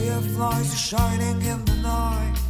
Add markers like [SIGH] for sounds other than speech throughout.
Fireflies shining in the night.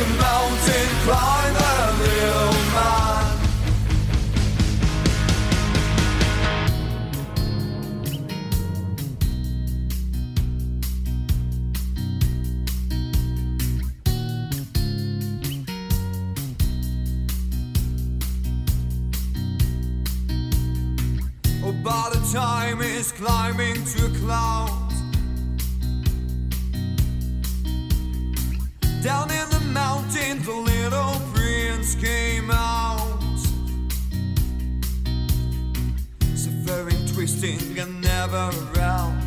A mountain climber, real man. Oh, by the time it's climbing to a cloud. Down in the mountain, the little prince came out. Suffering, twisting, and never around.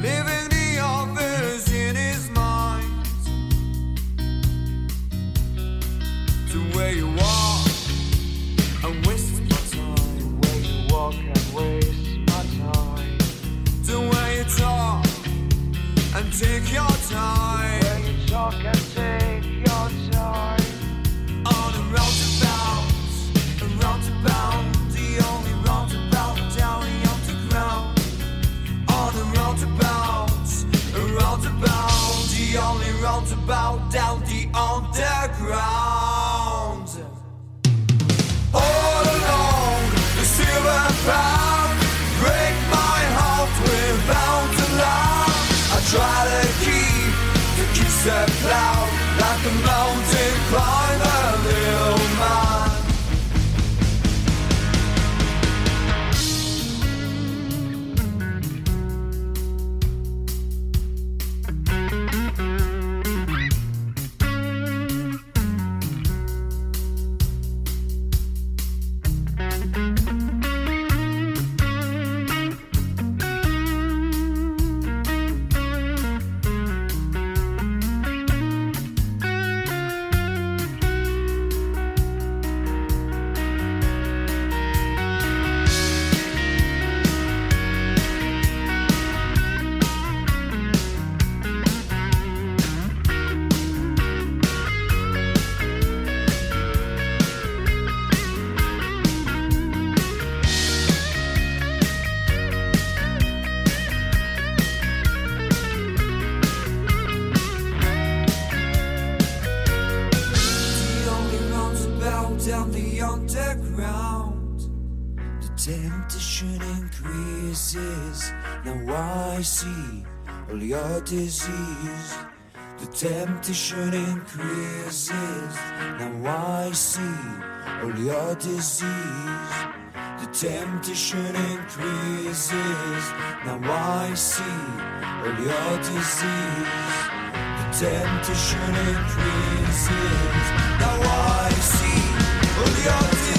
Living the others in his mind. To where you are and my time. Where you walk and waste take your time. Disease. The temptation increases. Now I see all your disease. The temptation increases. Now I see all your disease. The temptation increases. Now I see all your disease.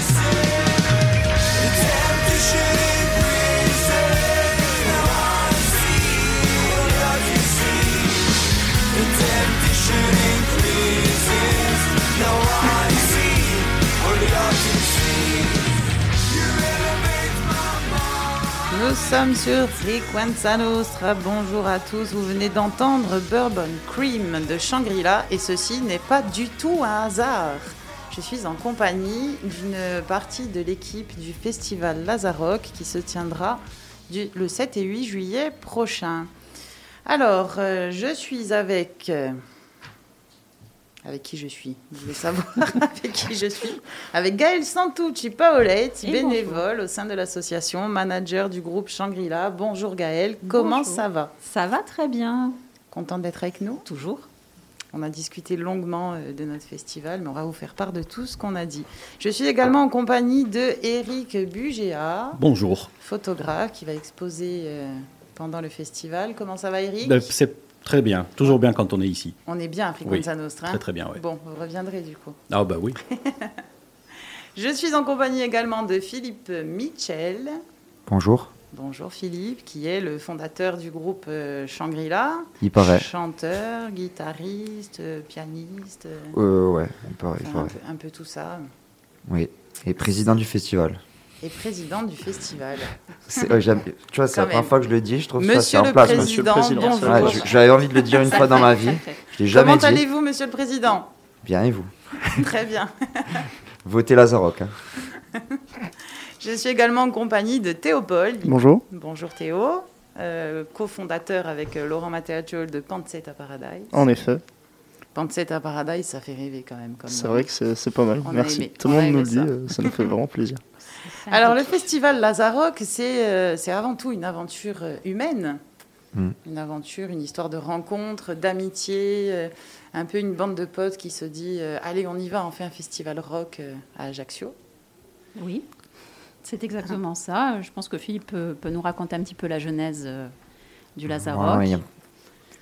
Nous sommes sur Frequenza Nostra. Bonjour à tous. Vous venez d'entendre Bourbon Cream de Shangri-La et ceci n'est pas du tout un hasard. Je suis en compagnie d'une partie de l'équipe du festival Lazarock qui se tiendra du- le 7 et 8 juillet prochain. Alors, euh, je suis avec euh, avec qui je suis. Vous voulez savoir [LAUGHS] avec qui je suis Avec Gaël Santucci Paoletti, Et bénévole au sein de l'association, manager du groupe Shangri-La. Bonjour Gaël, comment Bonjour. ça va? Ça va très bien. Content d'être avec nous? Toujours. On a discuté longuement euh, de notre festival, mais on va vous faire part de tout ce qu'on a dit. Je suis également en compagnie de Eric Bugéa, Bonjour. photographe qui va exposer euh, pendant le festival. Comment ça va Eric Ben, C'est très bien, toujours bien quand on est ici. On est bien à Frequenza Nostra. Très très bien, oui. Bon, vous reviendrez du coup. Ah bah oui. [LAUGHS] Je suis en compagnie également de Philippe Mitchell. Bonjour, Bonjour Philippe, qui est le fondateur du groupe euh, Shangri-La. il paraît. Chanteur, guitariste, pianiste, euh, ouais, il paraît, il enfin, un, paraît. peu, un peu tout ça. Oui, et président du festival. Et président du festival. Tu vois, c'est la première fois que je le dis, je trouve ça c'est en le place. Président, monsieur. Président, bonjour. Ouais, je- J'avais envie de le dire une fois dans ma vie, je l'ai jamais Comment allez-vous, Monsieur le Président? Bien et vous? Très bien. [LAUGHS] Votez Lazarok. hein. Je suis également en compagnie de Théopold. Bonjour. Bonjour Théo, euh, cofondateur avec euh, Laurent Matteacciol de Pancetta Paradise. En effet, Pancetta Paradise, ça fait rêver quand même. C'est vrai que c'est pas mal. On Merci. Tout le monde nous le dit, euh, ça nous fait vraiment plaisir. Alors le festival Lazaroc, c'est euh, c'est avant tout une aventure euh, humaine. Mm. Une aventure, une histoire de rencontre, d'amitié, euh, un peu une bande de potes qui se dit euh, allez on y va, on fait un festival rock euh, à Ajaccio. Oui, c'est exactement ça. Je pense que Philippe peut, peut nous raconter un petit peu la genèse euh, du Lazaroc. Ouais, Il y a-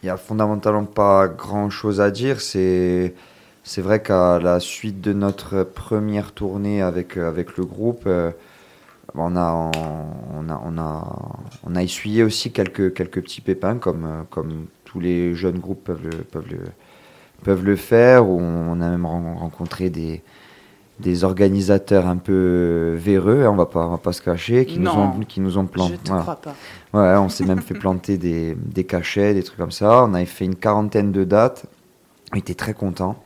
il y a fondamentalement pas grand chose à dire. C'est c'est vrai qu'à la suite de notre première tournée avec, euh, avec le groupe, euh, on a, on, a, on, a, on a essuyé aussi quelques, quelques petits pépins, comme, euh, comme tous les jeunes groupes peuvent le, peuvent le, peuvent le faire. Où on a même ren- rencontré des, des organisateurs un peu véreux, hein, on va pas, on va pas se cacher, qui, nous ont, qui nous ont Je planté. te crois pas. Ouais, on s'est même fait [LAUGHS] planter des, des cachets, des trucs comme ça. On avait fait une quarantaine de dates. On était très contents.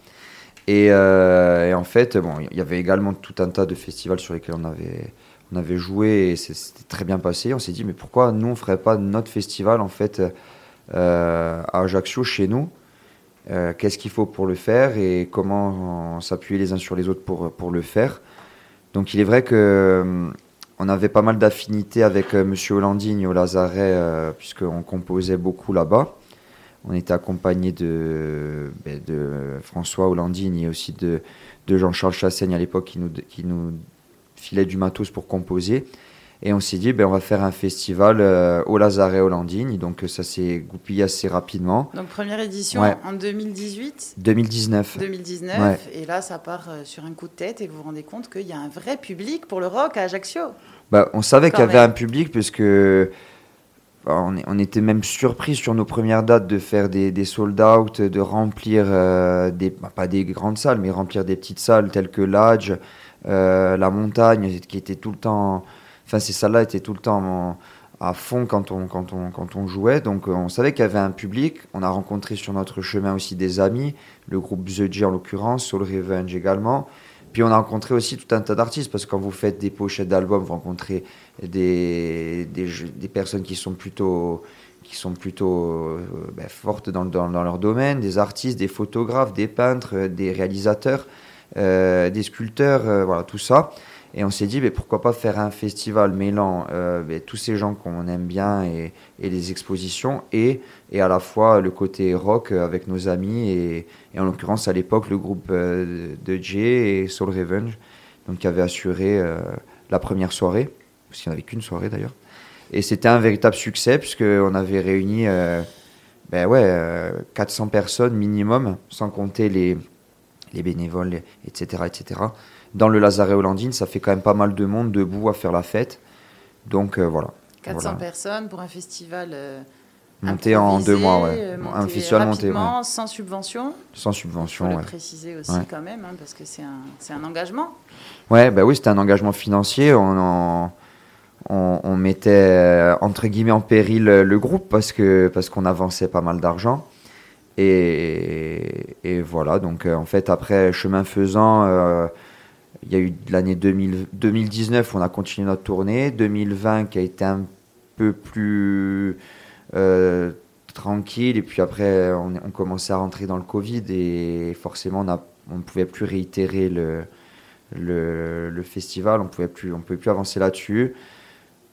Et, euh, et en fait, bon, il y avait également tout un tas de festivals sur lesquels on avait, on avait joué et c'était très bien passé. On s'est dit, mais pourquoi nous, on ferait pas notre festival en fait euh, à Ajaccio, chez nous? Euh, Qu'est-ce qu'il faut pour le faire et comment s'appuyer les uns sur les autres pour, pour le faire? Donc, il est vrai que on avait pas mal d'affinités avec Monsieur Hollandigne au Lazaret, puisqu'on composait beaucoup là-bas. On était accompagné de, ben, de François Hollandigne et aussi de, de Jean-Charles Chassaigne à l'époque qui nous, qui nous filait du matos pour composer. Et on s'est dit, ben, on va faire un festival euh, au Lazaret Hollandigne. Donc ça s'est goupillé assez rapidement. Donc première édition Ouais. en 2018. 2019. 2019, Ouais. et là ça part euh, sur un coup de tête et vous vous rendez compte qu'il y a un vrai public pour le rock à Ajaccio. Bah, on savait qu'il y avait un public puisque on, est- on était même surpris sur nos premières dates de faire des, sold out, de remplir euh, des bah, pas des grandes salles, mais remplir des petites salles telles que l'Adge, euh, la Montagne, qui était tout le temps. Enfin, ces salles-là étaient tout le temps à fond quand on, quand on, quand on jouait. Donc, euh, on savait qu'il y avait un public. On a rencontré sur notre chemin aussi des amis, le groupe The G en l'occurrence, Soul Revenge également. Puis on a rencontré aussi tout un tas d'artistes parce que quand vous faites des pochettes d'albums, vous rencontrez des, des, personnes qui sont plutôt, qui sont plutôt euh, ben, fortes dans, dans, leur domaine, des artistes, des photographes, des peintres, euh, des réalisateurs, euh, des sculpteurs, voilà tout ça. Et on s'est dit, ben, pourquoi pas faire un festival mêlant ben, tous ces gens qu'on aime bien et, et les expositions et, et à la fois le côté rock avec nos amis et, en l'occurrence à l'époque le groupe de Jay et Soul Revenge donc qui avait assuré la première soirée parce qu'il n'y en avait qu'une soirée d'ailleurs et c'était un véritable succès puisqu'on avait réuni euh, ben ouais, euh, 400 personnes minimum sans compter les, les bénévoles les- etc etc dans le Lazaret Hollandine ça fait quand même pas mal de monde debout à faire la fête donc euh, voilà 400 Voilà. personnes pour un festival euh, monté en deux mois ouais euh, un festival monté ouais. sans subvention. sans Il faut subvention le ouais. préciser aussi Ouais. quand même, hein, parce que c'est un, un engagement. Ouais, bah oui, c'était un engagement financier. On, en- on, mettait euh, entre guillemets en péril le groupe parce que parce qu'on avançait pas mal d'argent. Et, et voilà, donc euh, en fait, après, chemin faisant, euh, il y a eu l'année 2000 2019, on a continué notre tournée. 2020 qui a été un peu plus tranquille. Et puis après, on, commençait à rentrer dans le Covid et forcément, on, ne pouvait plus réitérer le, le, festival, on pouvait plus, pouvait plus avancer là-dessus.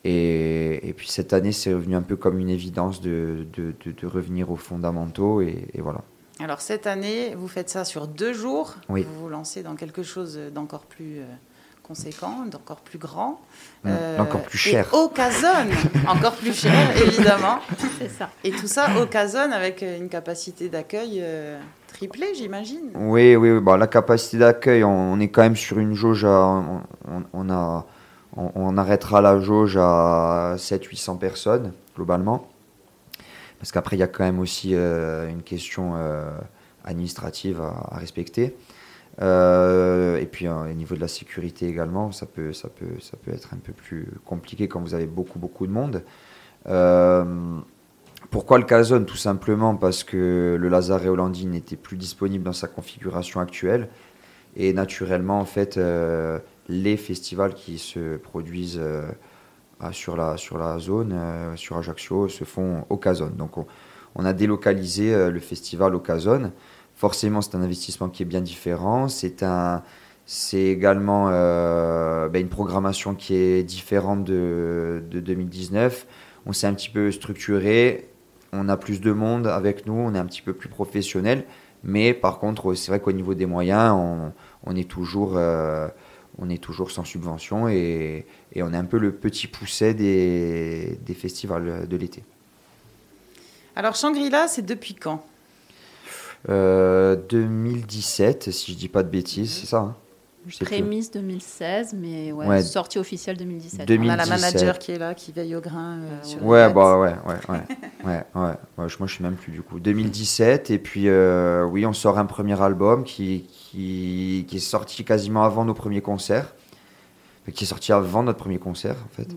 Et, et puis cette année, c'est revenu un peu comme une évidence de, de, de- de revenir aux fondamentaux et, et voilà. Alors cette année, vous faites ça sur deux jours. Oui. Vous vous lancez dans quelque chose d'encore plus euh, conséquent, d'encore plus grand. Mm. Euh, Encore plus et cher. occasionne, encore plus cher, [LAUGHS] évidemment. C'est ça. Et tout ça occasionne avec une capacité d'accueil euh, triplée, j'imagine. Oui, oui, oui. Bon, la capacité d'accueil, on, on est quand même sur une jauge à, on, on- on a, on, arrêtera la jauge à 700-800 personnes, globalement. Parce qu'après, il y a quand même aussi euh, une question euh, administrative à, respecter. Euh, et puis, au niveau de la sécurité également, ça peut, être un peu plus compliqué quand vous avez beaucoup, beaucoup de monde. Pourquoi le Calzone? Tout simplement parce que le Lazare Hollandi n'était plus disponible dans sa configuration actuelle. Et naturellement, en fait, les festivals qui se produisent euh, à- sur, la, sur la zone, euh, sur Ajaccio, se font au Calzone. Donc, on, a délocalisé euh, le festival au Calzone. Forcément, c'est un investissement qui est bien différent. C'est un, c'est également ben, une programmation qui est différente de, de 2019. On s'est un petit peu structuré. On a plus de monde avec nous. On est un petit peu plus professionnel. Mais par contre, c'est vrai qu'au niveau des moyens, on, est toujours, on est toujours sans subvention et, et on est un peu le petit pousset des, des festivals de l'été. Alors Shangri-La, c'est depuis quand? Euh, 2017, si je dis pas de bêtises, c'est ça hein? Je sais plus. Prémisse 2016, mais ouais, Ouais. sortie officielle 2017. 2000. On a la 2017. manager qui est là, qui veille au grain. euh, Euh, sur Ouais, bah ouais, ouais, ouais, [LAUGHS] ouais, ouais, ouais, je- moi je suis même plus du coup. 2017, et puis euh, oui, on sort un premier album qui, qui, qui est sorti quasiment avant nos premiers concerts, qui est sorti avant notre premier concert en fait.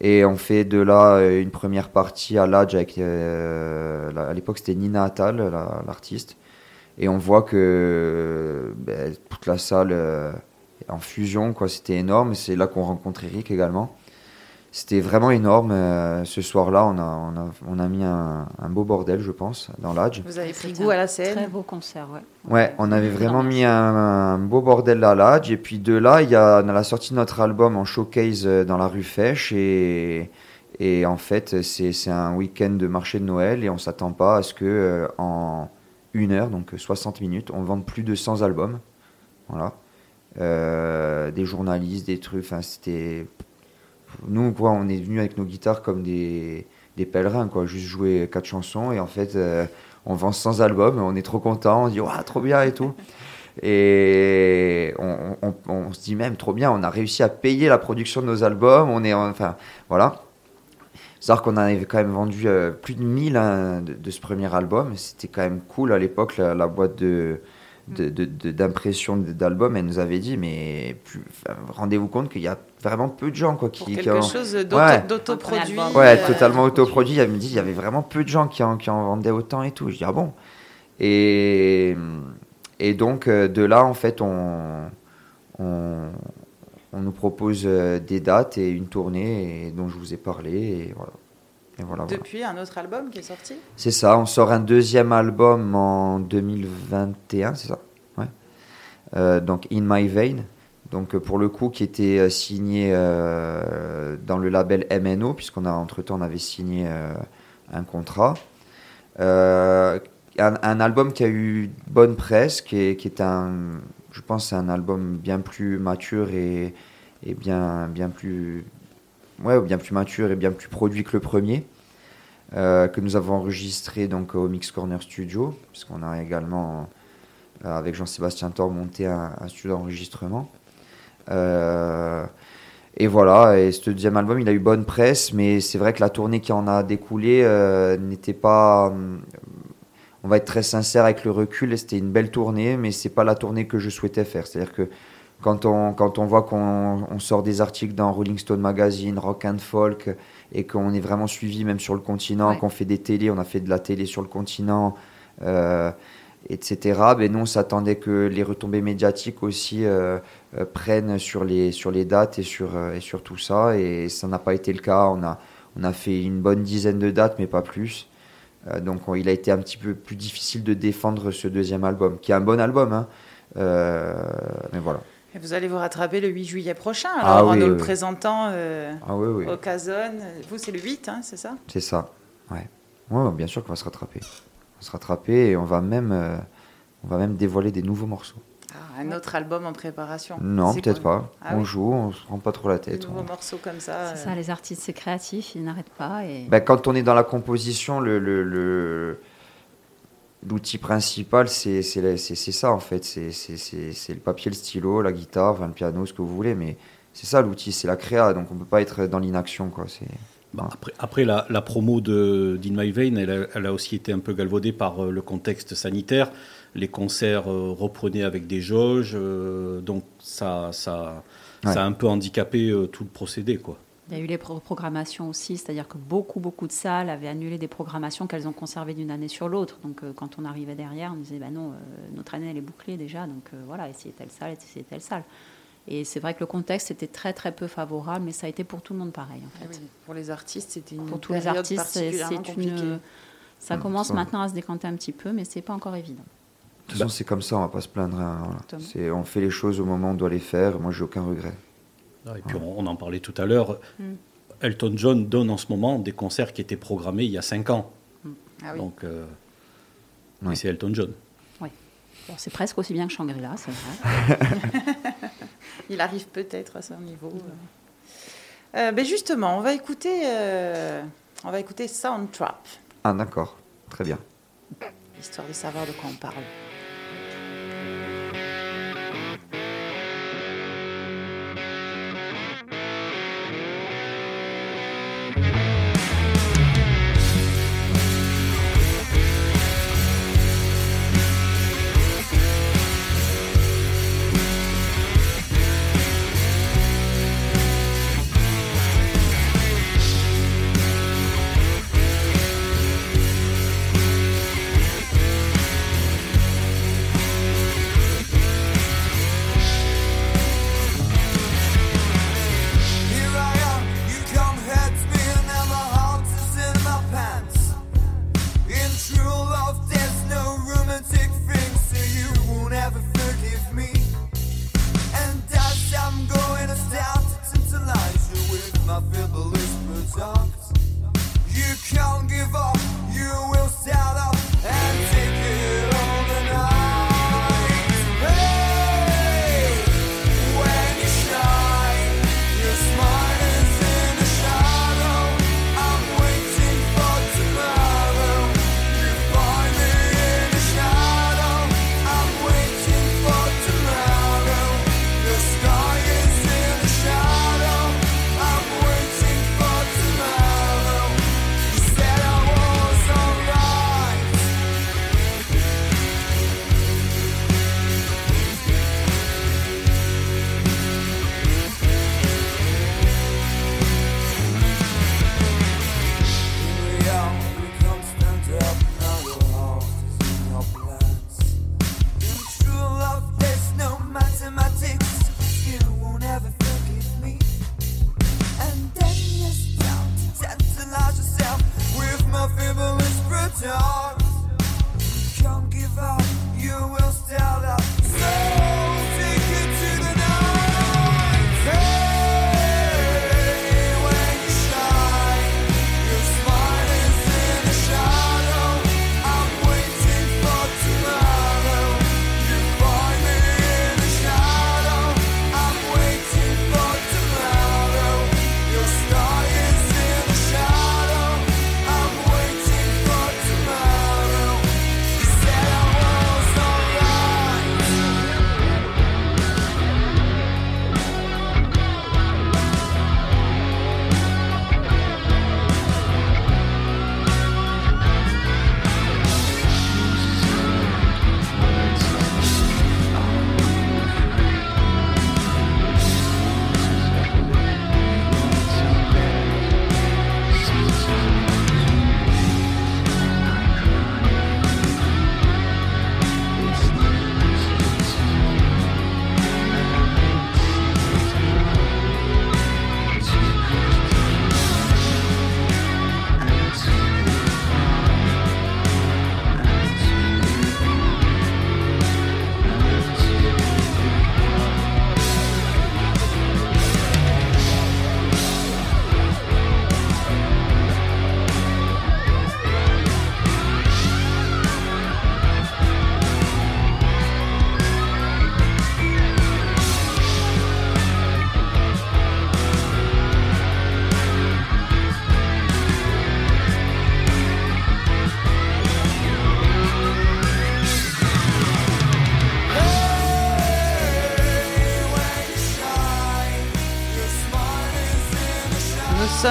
Et on fait de là une première partie à l'Adj avec, euh, la- à l'époque c'était Nina Attal, la- l'artiste, et on voit que ben, toute la salle euh, est en fusion, quoi, c'était énorme, c'est là qu'on rencontre Eric également. C'était vraiment énorme. euh, ce soir-là, on a, on, a, on a mis un, un beau bordel, je pense, dans l'Adj. Vous avez pris goût à la Très scène. beau concert, ouais. Ouais, on avait vraiment mis un, un beau bordel à l'Adj. Et puis de là, il y a, on a la sortie de notre album en showcase euh, dans la rue Fèche. Et, et en fait, c'est c'est un week-end de marché de Noël. Et on s'attend pas à ce que euh, en une heure, donc 60 minutes, on vende plus de 100 albums. Voilà. Euh, des journalistes, des trucs. Enfin, c'était. Nous, quoi, on est venus avec nos guitares comme des, des pèlerins, quoi. Juste jouer quatre chansons. Et en fait, euh, on vend 100 albums. On est trop content. On dit, Ouah, trop bien et tout. Et on, on- se dit même trop bien, on a réussi à payer la production de nos albums. On est, en- enfin, voilà. C'est-à-dire qu'on en avait quand même vendu euh, plus de 1000 hein, de, de ce premier album. C'était quand même cool à l'époque, la, la boîte de de- d'impression de, d'albums, elle nous avait dit, mais enfin, rendez-vous compte qu'il y a vraiment peu de gens quoi, Pour qui, qui quelque ont- chose Ouais. d'autoproduit. Ouais, euh, totalement autoproduit. Elle me dit, il y avait vraiment peu de gens qui en, qui en vendaient autant et tout. Je dis, ah bon? Et, et donc, euh, de là, en fait, on, on, on nous propose euh, des dates et une tournée et dont je vous ai parlé. Et voilà. Et voilà, voilà. Depuis un autre album qui est sorti? C'est ça, on sort un deuxième album en 2021, c'est ça? Ouais. Euh, donc In My Vein, donc euh, pour le coup qui était signé euh, dans le label MNO, puisqu'on a entre-temps on avait signé euh, un contrat. Un, un album qui a eu bonne presse, qui est, qui est un, je pense c'est un album bien plus mature et, et bien, bien plus ouais, bien plus mature et bien plus produit que le premier, euh, que nous avons enregistré donc au Mix Corner Studio, puisqu'on a également, euh, avec Jean-Sébastien Thor, monté un, studio d'enregistrement. Euh, et voilà, et ce deuxième album, il a eu bonne presse, mais c'est vrai que la tournée qui en a découlé n'était pas. On va être très sincère avec le recul, c'était une belle tournée, mais c'est pas la tournée que je souhaitais faire. C'est-à-dire que quand on, quand on voit qu'on on sort des articles dans Rolling Stone Magazine, Rock and Folk, et qu'on est vraiment suivi même sur le continent, Ouais. qu'on fait des télés, on a fait de la télé sur le continent, euh, etc. Ben nous, on s'attendait que les retombées médiatiques aussi euh, euh, prennent sur les, sur les dates et sur, et sur tout ça, et ça n'a pas été le cas. On a, on a fait une bonne dizaine de dates, mais pas plus. Euh, donc on- il a été un petit peu plus difficile de défendre ce deuxième album, qui est un bon album. hein. Euh, mais voilà. Et vous allez vous rattraper le 8 juillet prochain, Ah en oui, nous le présentant euh, Ah oui, au Casone. Vous, c'est le 8, hein, c'est ça? C'est ça. Ouais. Ouais, bien sûr qu'on va se rattraper. On va se rattraper et on va même, euh, on va même dévoiler des nouveaux morceaux. Ah, Un autre album en préparation Non, peut-être pas. Ah on oui. joue, on se prend pas trop la tête. nouveaux on- morceaux comme ça. C'est euh, ça, les artistes, c'est créatif, ils n'arrêtent pas. Et... Ben, quand on est dans la composition, le, le- le- l'outil principal, c'est, c'est, la- c'est- c'est ça en fait. C'est, c'est- c'est- c'est le papier, le stylo, la guitare, enfin, le piano, ce que vous voulez. Mais c'est ça l'outil, c'est la créa. Donc on peut pas être dans l'inaction. Quoi. C'est... Bah, après, après, la, la promo de d'In My Vein, elle a, elle a aussi été un peu galvaudée par euh, le contexte sanitaire. Les concerts euh, reprenaient avec des jauges, euh, donc ça, ça, Ouais. ça a un peu handicapé euh, tout le procédé. Quoi. Il y a eu les pro- programmations aussi, c'est-à-dire que beaucoup, beaucoup de salles avaient annulé des programmations qu'elles ont conservées d'une année sur l'autre. Donc, euh, quand on arrivait derrière, on disait, bah non, euh, notre année, elle est bouclée déjà, donc euh, voilà, essayez telle salle, essayez telle salle. Et c'est vrai que le contexte était très, très peu favorable, mais ça a été pour tout le monde pareil, en ah fait. oui, Pour les artistes, c'était une Pour tous les artistes, c'est particulièrement c'est compliquée. une... Ça Mm, commence ça. maintenant à se décanter un petit peu, mais c'est pas encore évident. De toute façon, c'est comme ça, on va pas se plaindre. hein, voilà. On fait les choses au moment où on doit les faire. Moi, j'ai aucun regret. Ah, Et puis on, on en parlait tout à l'heure. Mm. Elton John donne en ce moment des concerts qui étaient programmés il y a 5 ans. Ah oui. Donc, euh, Oui. c'est Elton John. Bon, c'est presque aussi bien que Shangri-La, c'est vrai. [LAUGHS] Il arrive peut-être à son niveau. Euh, ben justement, on va écouter, euh, on va écouter Soundtrap, Ah, d'accord. Très bien. histoire de savoir de quoi on parle.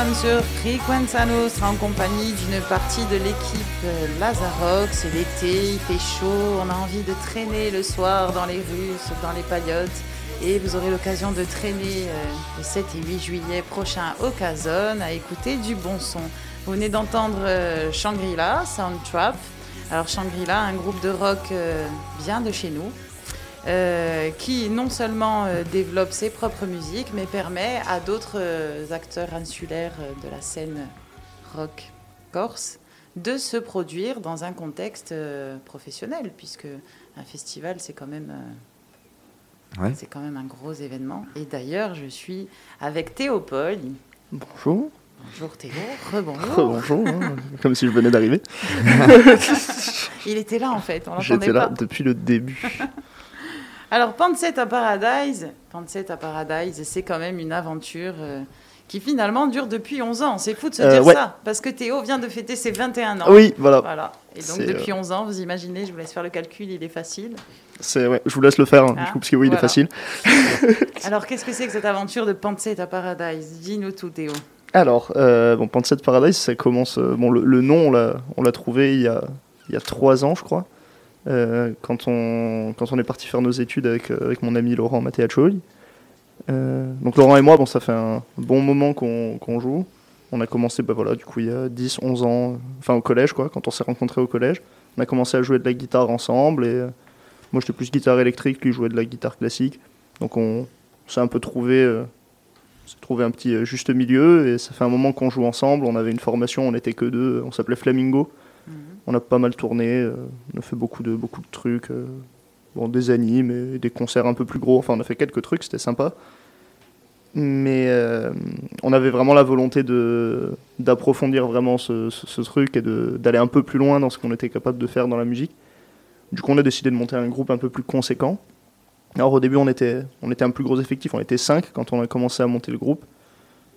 Sommes sur Frequenza Nostra en compagnie d'une partie de l'équipe euh, Lazarox. C'est l'été, il fait chaud, on a envie de traîner le soir dans les rues, dans les paillotes. Et vous aurez l'occasion de traîner euh, le 7 et 8 juillet prochain au Cazone à écouter du bon son. Vous venez d'entendre euh, Shangri-La, Soundtrap. Alors Shangri-La, un groupe de rock euh, bien de chez nous, euh, qui non seulement euh, développe ses propres musiques, mais permet à d'autres euh, acteurs insulaires de la scène rock corse de se produire dans un contexte professionnel, puisque un festival, c'est quand même... Ouais. C'est quand même un gros événement. Et d'ailleurs, je suis avec Théopold. Bonjour. Bonjour Théo, rebonjour. Bonjour, hein, comme si je venais d'arriver. [LAUGHS] Il était là en fait, on l'entendait J'étais là depuis le début. Alors, Panset à Paradise, Panset à Paradise, c'est quand même une aventure euh, qui finalement dure depuis 11 ans. C'est fou de se Euh, dire ouais. ça, parce que Théo vient de fêter ses 21 ans. Oui, voilà. Voilà. Et donc, depuis 11 ans, vous imaginez, je vous laisse faire le calcul, il est facile. C'est ouais, je vous laisse le faire, hein, Ah, coup, parce que oui, il est facile. [LAUGHS] [LAUGHS] Alors, qu'est-ce que c'est que cette aventure de Panset à Paradise? Dis-nous tout, Théo. Alors, euh, bon, Panset Paradise, ça commence. euh, bon, le, le nom, on l'a, on l'a trouvé il y a, il y a trois ans, je crois, euh, quand, on, quand on est parti faire nos études avec, euh, avec mon ami Laurent Matteaccioli. Euh, donc, Laurent et moi, bon, ça fait un bon moment qu'on, qu'on joue. On a commencé, bah voilà, du coup, il y a 10, 11 ans, enfin au collège, quoi, quand on s'est rencontrés au collège. On a commencé à jouer de la guitare ensemble et euh, moi, j'étais plus guitare électrique, lui jouait de la guitare classique. Donc, on s'est un peu trouvé. euh, trouvé un petit juste milieu et ça fait un moment qu'on joue ensemble. On avait une formation, on n'était que deux, on s'appelait Flamingo. On a pas mal tourné, euh, on a fait beaucoup de, beaucoup de trucs, euh, bon, des animes et des concerts un peu plus gros. Enfin, on a fait quelques trucs, c'était sympa. Mais euh, on avait vraiment la volonté d'approfondir vraiment ce, ce- truc et d'aller un peu plus loin dans ce qu'on était capable de faire dans la musique. Du coup, on a décidé de monter un groupe un peu plus conséquent. Alors au début, on était, on était un plus gros effectif, on était 5 quand on a commencé à monter le groupe.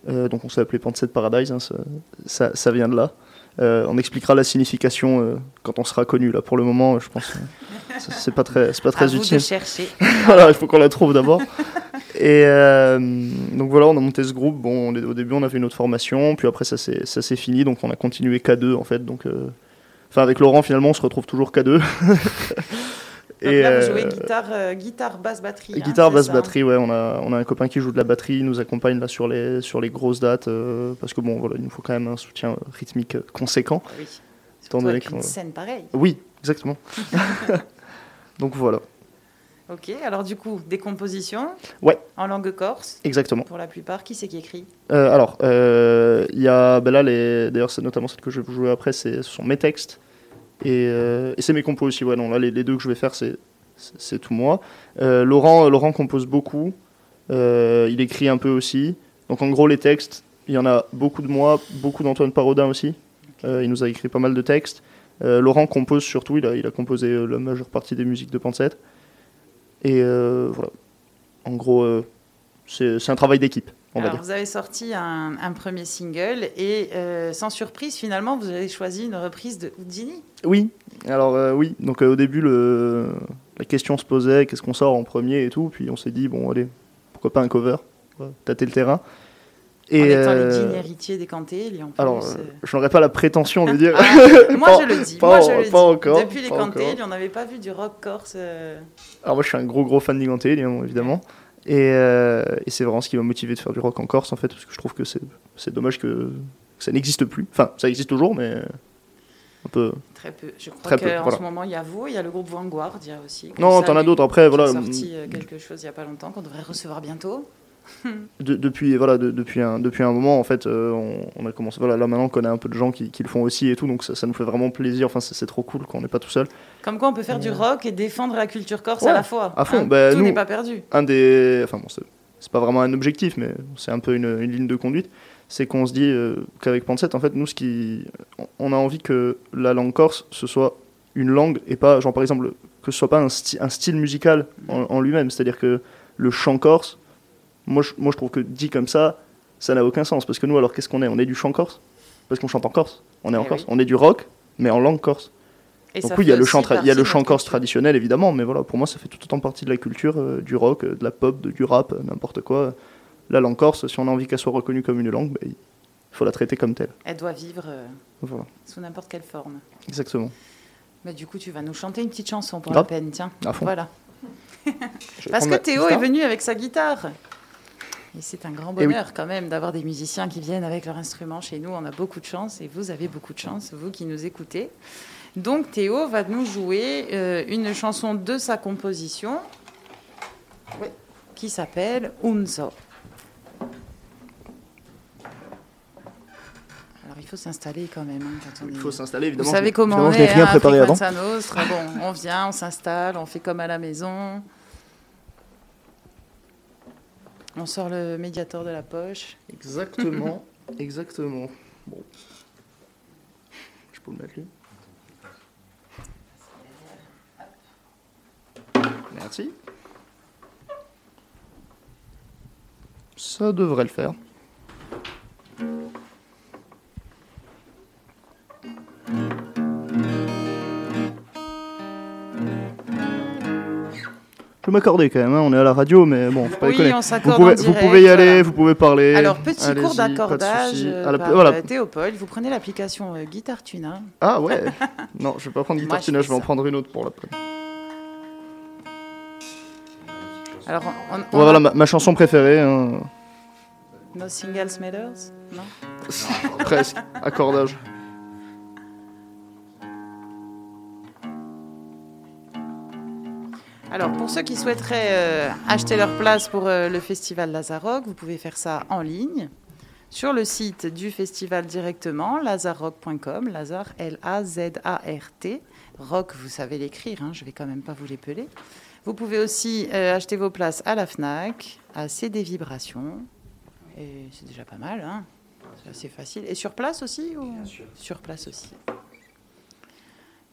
Donc on s'est appelé Panset Paradise, hein, ça, ça vient de là. Euh, on expliquera la signification euh, quand on sera connu. Là, pour le moment, je pense que ça- c'est pas très, pas À très vous utile. de chercher. [LAUGHS] voilà, il faut qu'on la trouve d'abord. Et euh, donc voilà, on a monté ce groupe. Bon, on est- au début, on avait une autre formation, puis après, ça s'est fini, donc on a continué K2 en fait. Donc, euh, enfin, avec Laurent, finalement, on se retrouve toujours K2. [LAUGHS] Donc là, vous euh, jouez guitare, euh, guitare basse, batterie. hein, Guitare, basse, ça batterie, ouais, on a, on a un copain qui joue de la batterie, il nous accompagne là sur les, sur les grosses dates, euh, parce que bon, voilà, il nous faut quand même un soutien rythmique conséquent. Oui. Étant donné une scène pareille. Oui, exactement. [LAUGHS] [LAUGHS] Donc voilà, Ok, alors du coup, des compositions Ouais. en langue corse, exactement. pour la plupart. Qui c'est qui écrit? Euh, alors, il y a, ben là, les, d'ailleurs, c'est notamment celle que je vais vous jouer après, ce sont mes textes. Et, euh, et c'est mes compos aussi, ouais, non, là, les, les deux que je vais faire, c'est, tout moi. Euh, Laurent, Laurent compose beaucoup, euh, il écrit un peu aussi. Donc, en gros, les textes, il y en a beaucoup de moi, beaucoup d'Antoine Parodin aussi. Euh, il nous a écrit pas mal de textes. Euh, Laurent compose surtout, il a, il a composé euh, la majeure partie des musiques de Pansette. Et euh, voilà. En gros, euh, c'est, c'est un travail d'équipe, on va Alors, dire. vous avez sorti un, un premier single et euh, sans surprise, finalement, vous avez choisi une reprise de Houdini. Oui, alors euh, oui, donc euh, au début le... la question se posait, qu'est-ce qu'on sort en premier et tout, puis on s'est dit, bon allez, pourquoi pas un cover, va tâter le terrain. en étant euh, héritiers des Cantéli, en plus. alors, euh. je n'aurais pas la prétention de dire... Ah, [LAUGHS] moi, pas- je le dis. pas moi, je le pas dis. encore, Depuis les pas Cantéli, encore. on n'avait pas vu du rock corse. euh, Alors moi je suis un gros gros fan d'Iganté, évidemment, et, euh, et c'est vraiment ce qui m'a motivé de faire du rock en Corse en fait, parce que je trouve que c'est dommage que, que ça n'existe plus. Enfin, ça existe toujours, mais un peu... Très peu. Je crois qu'en voilà. ce moment, il y a vous, il y a le groupe Vanguard, il y a aussi. Non, t'en as d'autres après, voilà. a sorti euh, quelque chose il n'y a pas longtemps, qu'on devrait recevoir bientôt. [LAUGHS] De- depuis voilà de- depuis un depuis un moment en fait euh, on, on a commencé voilà là maintenant on connaît un peu de gens qui, qui le font aussi et tout donc ça, ça nous fait vraiment plaisir enfin c'est trop cool qu'on n'est pas tout seul Comme quoi, on peut faire du rock et défendre la culture corse Ouais, à la fois. hein. à fond. Bah, Tout n'est pas perdu. un des enfin bon c'est pas vraiment un objectif mais c'est un peu une, une ligne de conduite c'est qu'on se dit euh, qu'avec Pansette en fait nous ce qui on- on a envie que la langue corse ce soit une langue et pas genre par exemple que ce soit pas un, style musical en, en lui-même c'est à dire que le chant corse moi je, moi je trouve que dit comme ça ça n'a aucun sens parce que nous alors qu'est-ce qu'on est? On est du chant corse parce qu'on chante en corse on est en Eh corse oui. on est du rock mais en langue corse Et donc oui, il y a le chant, tra- il y a partie le de chant notre corse traditionnel évidemment, mais voilà, pour moi ça fait tout autant partie de la culture, euh, du rock, euh, de la pop, de- du rap, euh, n'importe quoi. La langue corse, si on a envie qu'elle soit reconnue comme une langue, bah, il faut la traiter comme telle. Elle doit vivre Voilà, sous n'importe quelle forme. exactement. Bah, du coup, tu vas nous chanter une petite chanson pour Grave. la peine, tiens. À fond. Voilà. [LAUGHS] Parce que Théo est venu avec sa guitare. Et c'est un grand Eh oui. bonheur quand même d'avoir des musiciens qui viennent avec leur instrument. Chez nous, on a beaucoup de chance et vous avez beaucoup de chance, vous qui nous écoutez. Donc Théo va nous jouer euh, une chanson de sa composition Oui. qui s'appelle Unzo. Alors il faut s'installer quand même. hein, quand on Il est- faut s'installer, vous évidemment. savez comment on est, rien hein, préparé avant. Frequenza Nostra. Bon, on vient, on s'installe, on fait comme à la maison. On sort le médiator de la poche. Exactement, [LAUGHS] exactement. Bon. Je peux le mettre lui. Merci. Ça devrait le faire. Je vais m'accorder quand même, hein, on est à la radio, mais bon, faut pas Oui, on Vous pouvez, en vous pouvez y aller, voilà. vous pouvez parler. Alors, petit cours d'accordage euh, la- par voilà. euh, Théopold. Vous prenez l'application euh, Guitar Tuna. Ah ouais [LAUGHS] Non, je vais pas prendre Moi, guitare je vais en prendre une autre pour l'après. Alors, on, on- on voilà a- ma, ma chanson préférée. hein. No Singles Matters Non? [LAUGHS] Presque. Accordage. Alors, pour ceux qui souhaiteraient euh, acheter leur place pour euh, le festival Lazarok, vous pouvez faire ça en ligne sur le site du festival directement, lazarrock.com, Lazar, L-A-Z-A-R-T. Rock, vous savez l'écrire, hein, je vais quand même pas vous l'épeler. Vous pouvez aussi euh, acheter vos places à la FNAC, à CD Vibrations, et c'est déjà pas mal, hein. c'est assez facile. Et sur place aussi ou... Sur place aussi.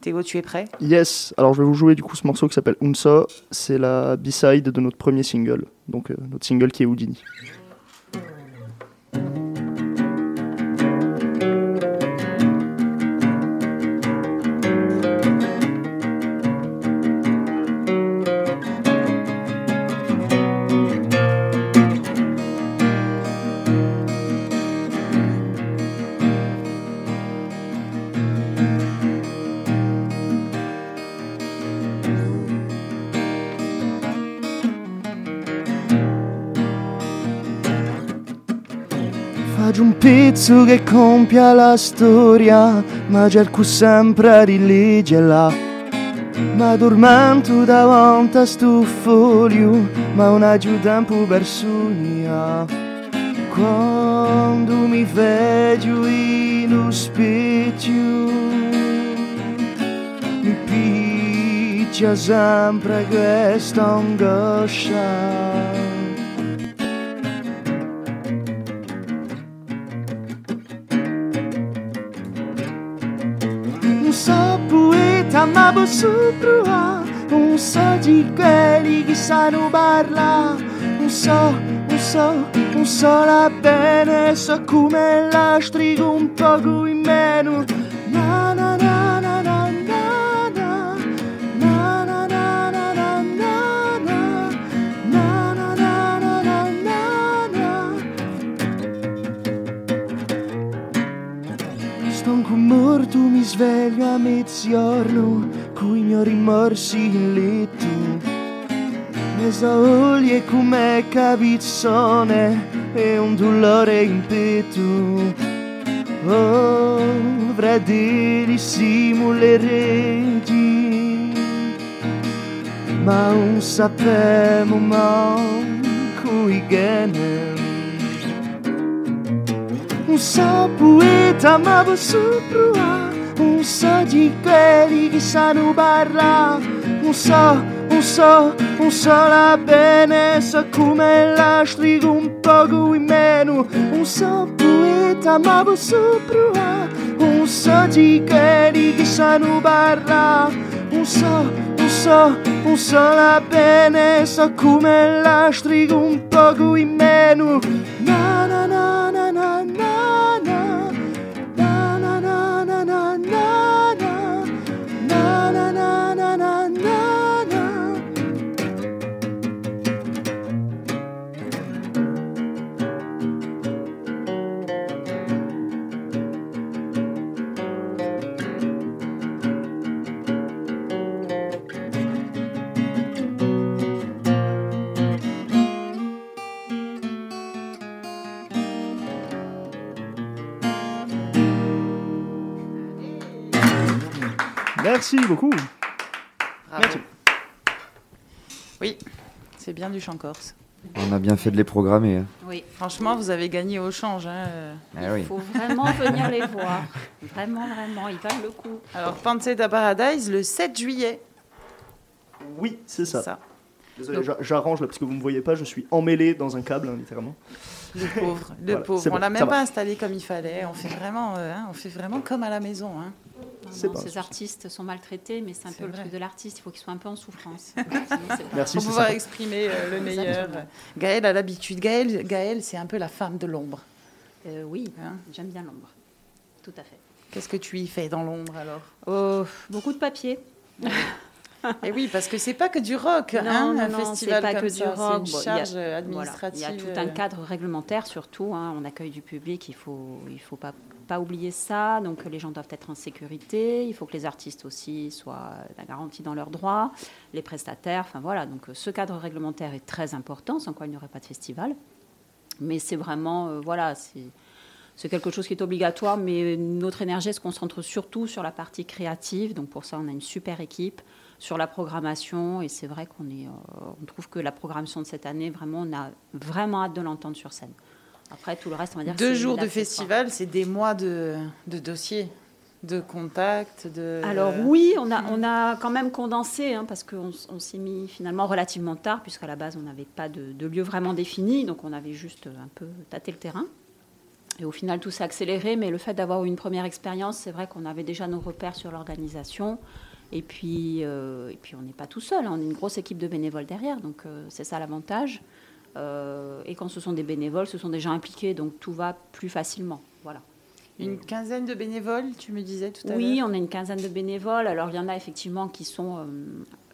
Théo, tu es prêt? Yes, alors je vais vous jouer du coup ce morceau qui s'appelle Unsa. C'est la B-side de notre premier single. Donc euh, notre single qui est Houdini. Pezzo che compia la storia, ma cerco sempre di leggerla. Ma dormento davanti a sto foglio, ma non ho tempo per sogna. Quando mi vedo in lo specchio, mi picchia sempre questa angoscia. So poeta ma posso provare Un so di quelli che sanno parlare Un so, un so, un so la bene. So come la un poco in sveglio a mezzogiorno Coi miei rimorsi in letto Ne soglie come capizzone E un dolore in petto Oh, fratelli simulereti Ma non sappiamo manco i gene. Un so poeta ma provare Un so di quelli che sanno parlare Un so, un so, un so la bene So come la strigo un poco in meno Un so poeta ma posso provare Un so di quelli che sanno parlare Un so, un so, un so la bene So come la strigo un poco in meno na na na Merci beaucoup. Bravo. Merci. Oui, c'est bien du chant corse. On a bien fait de les programmer. hein. Oui, Franchement, vous avez gagné au change. hein. Ah oui. il faut [LAUGHS] vraiment venir les voir. Vraiment, vraiment, ils valent le coup. Alors, Pancetta Paradise, le 7 juillet. Oui, c'est ça. Ça. Désolé, j'a- j'arrange là parce que vous me voyez pas, je suis emmêlé dans un câble, hein, littéralement. Le [LAUGHS] pauvre, le Voilà, pauvre. On bon, l'a même va. pas installé comme il fallait. On fait vraiment, euh, hein, on fait vraiment comme à la maison. hein. Non, non, ces artistes sont maltraités, mais c'est un peu le truc de l'artiste. Il faut qu'ils soient un peu en souffrance. [LAUGHS] Merci. Pour pouvoir ça. exprimer euh, le meilleur. Gaëlle a l'habitude. Gaëlle, Gaëlle c'est un peu la femme de l'ombre. Euh, oui, Hein j'aime bien l'ombre. Tout à fait. Qu'est-ce que tu y fais dans l'ombre alors? Oh, beaucoup de papier. [LAUGHS] Et oui, parce que c'est pas que du rock, Non, hein, non, un non, festival c'est pas comme que du rock. Une il y a- charge euh, Voilà. administrative. Il y a tout un cadre réglementaire surtout. hein. On accueille du public, il faut, il faut pas, pas oublier ça. Donc les gens doivent être en sécurité. Il faut que les artistes aussi soient euh, garantis dans leurs droits, les prestataires. Enfin voilà. Donc euh, ce cadre réglementaire est très important, sans quoi il n'y aurait pas de festival. Mais c'est vraiment, euh, voilà, c'est quelque chose qui est obligatoire. Mais notre énergie se concentre surtout sur la partie créative. Donc pour ça, on a une super équipe sur la programmation et c'est vrai qu'on est, euh, on trouve que la programmation de cette année vraiment, on a vraiment hâte de l'entendre sur scène. Après tout le reste, on va dire. Deux jours de festival, c'est des mois de, de dossiers, de contacts, de. Alors oui, on a, on a quand même condensé, hein, parce qu'on on s'est mis finalement relativement tard, puisqu'à la base, on n'avait pas de, de lieu vraiment défini, donc on avait juste un peu tâté le terrain. Et au final, tout s'est accéléré, mais le fait d'avoir eu une première expérience, c'est vrai qu'on avait déjà nos repères sur l'organisation. Et puis, euh, et puis on n'est pas tout seul, hein, on est une grosse équipe de bénévoles derrière, donc euh, c'est ça l'avantage. Euh, et quand ce sont des bénévoles, ce sont des gens impliqués, donc tout va plus facilement. Voilà. Une quinzaine de bénévoles, tu me disais tout à Oui, l'heure. on a une quinzaine de bénévoles. Alors, il y en a effectivement qui sont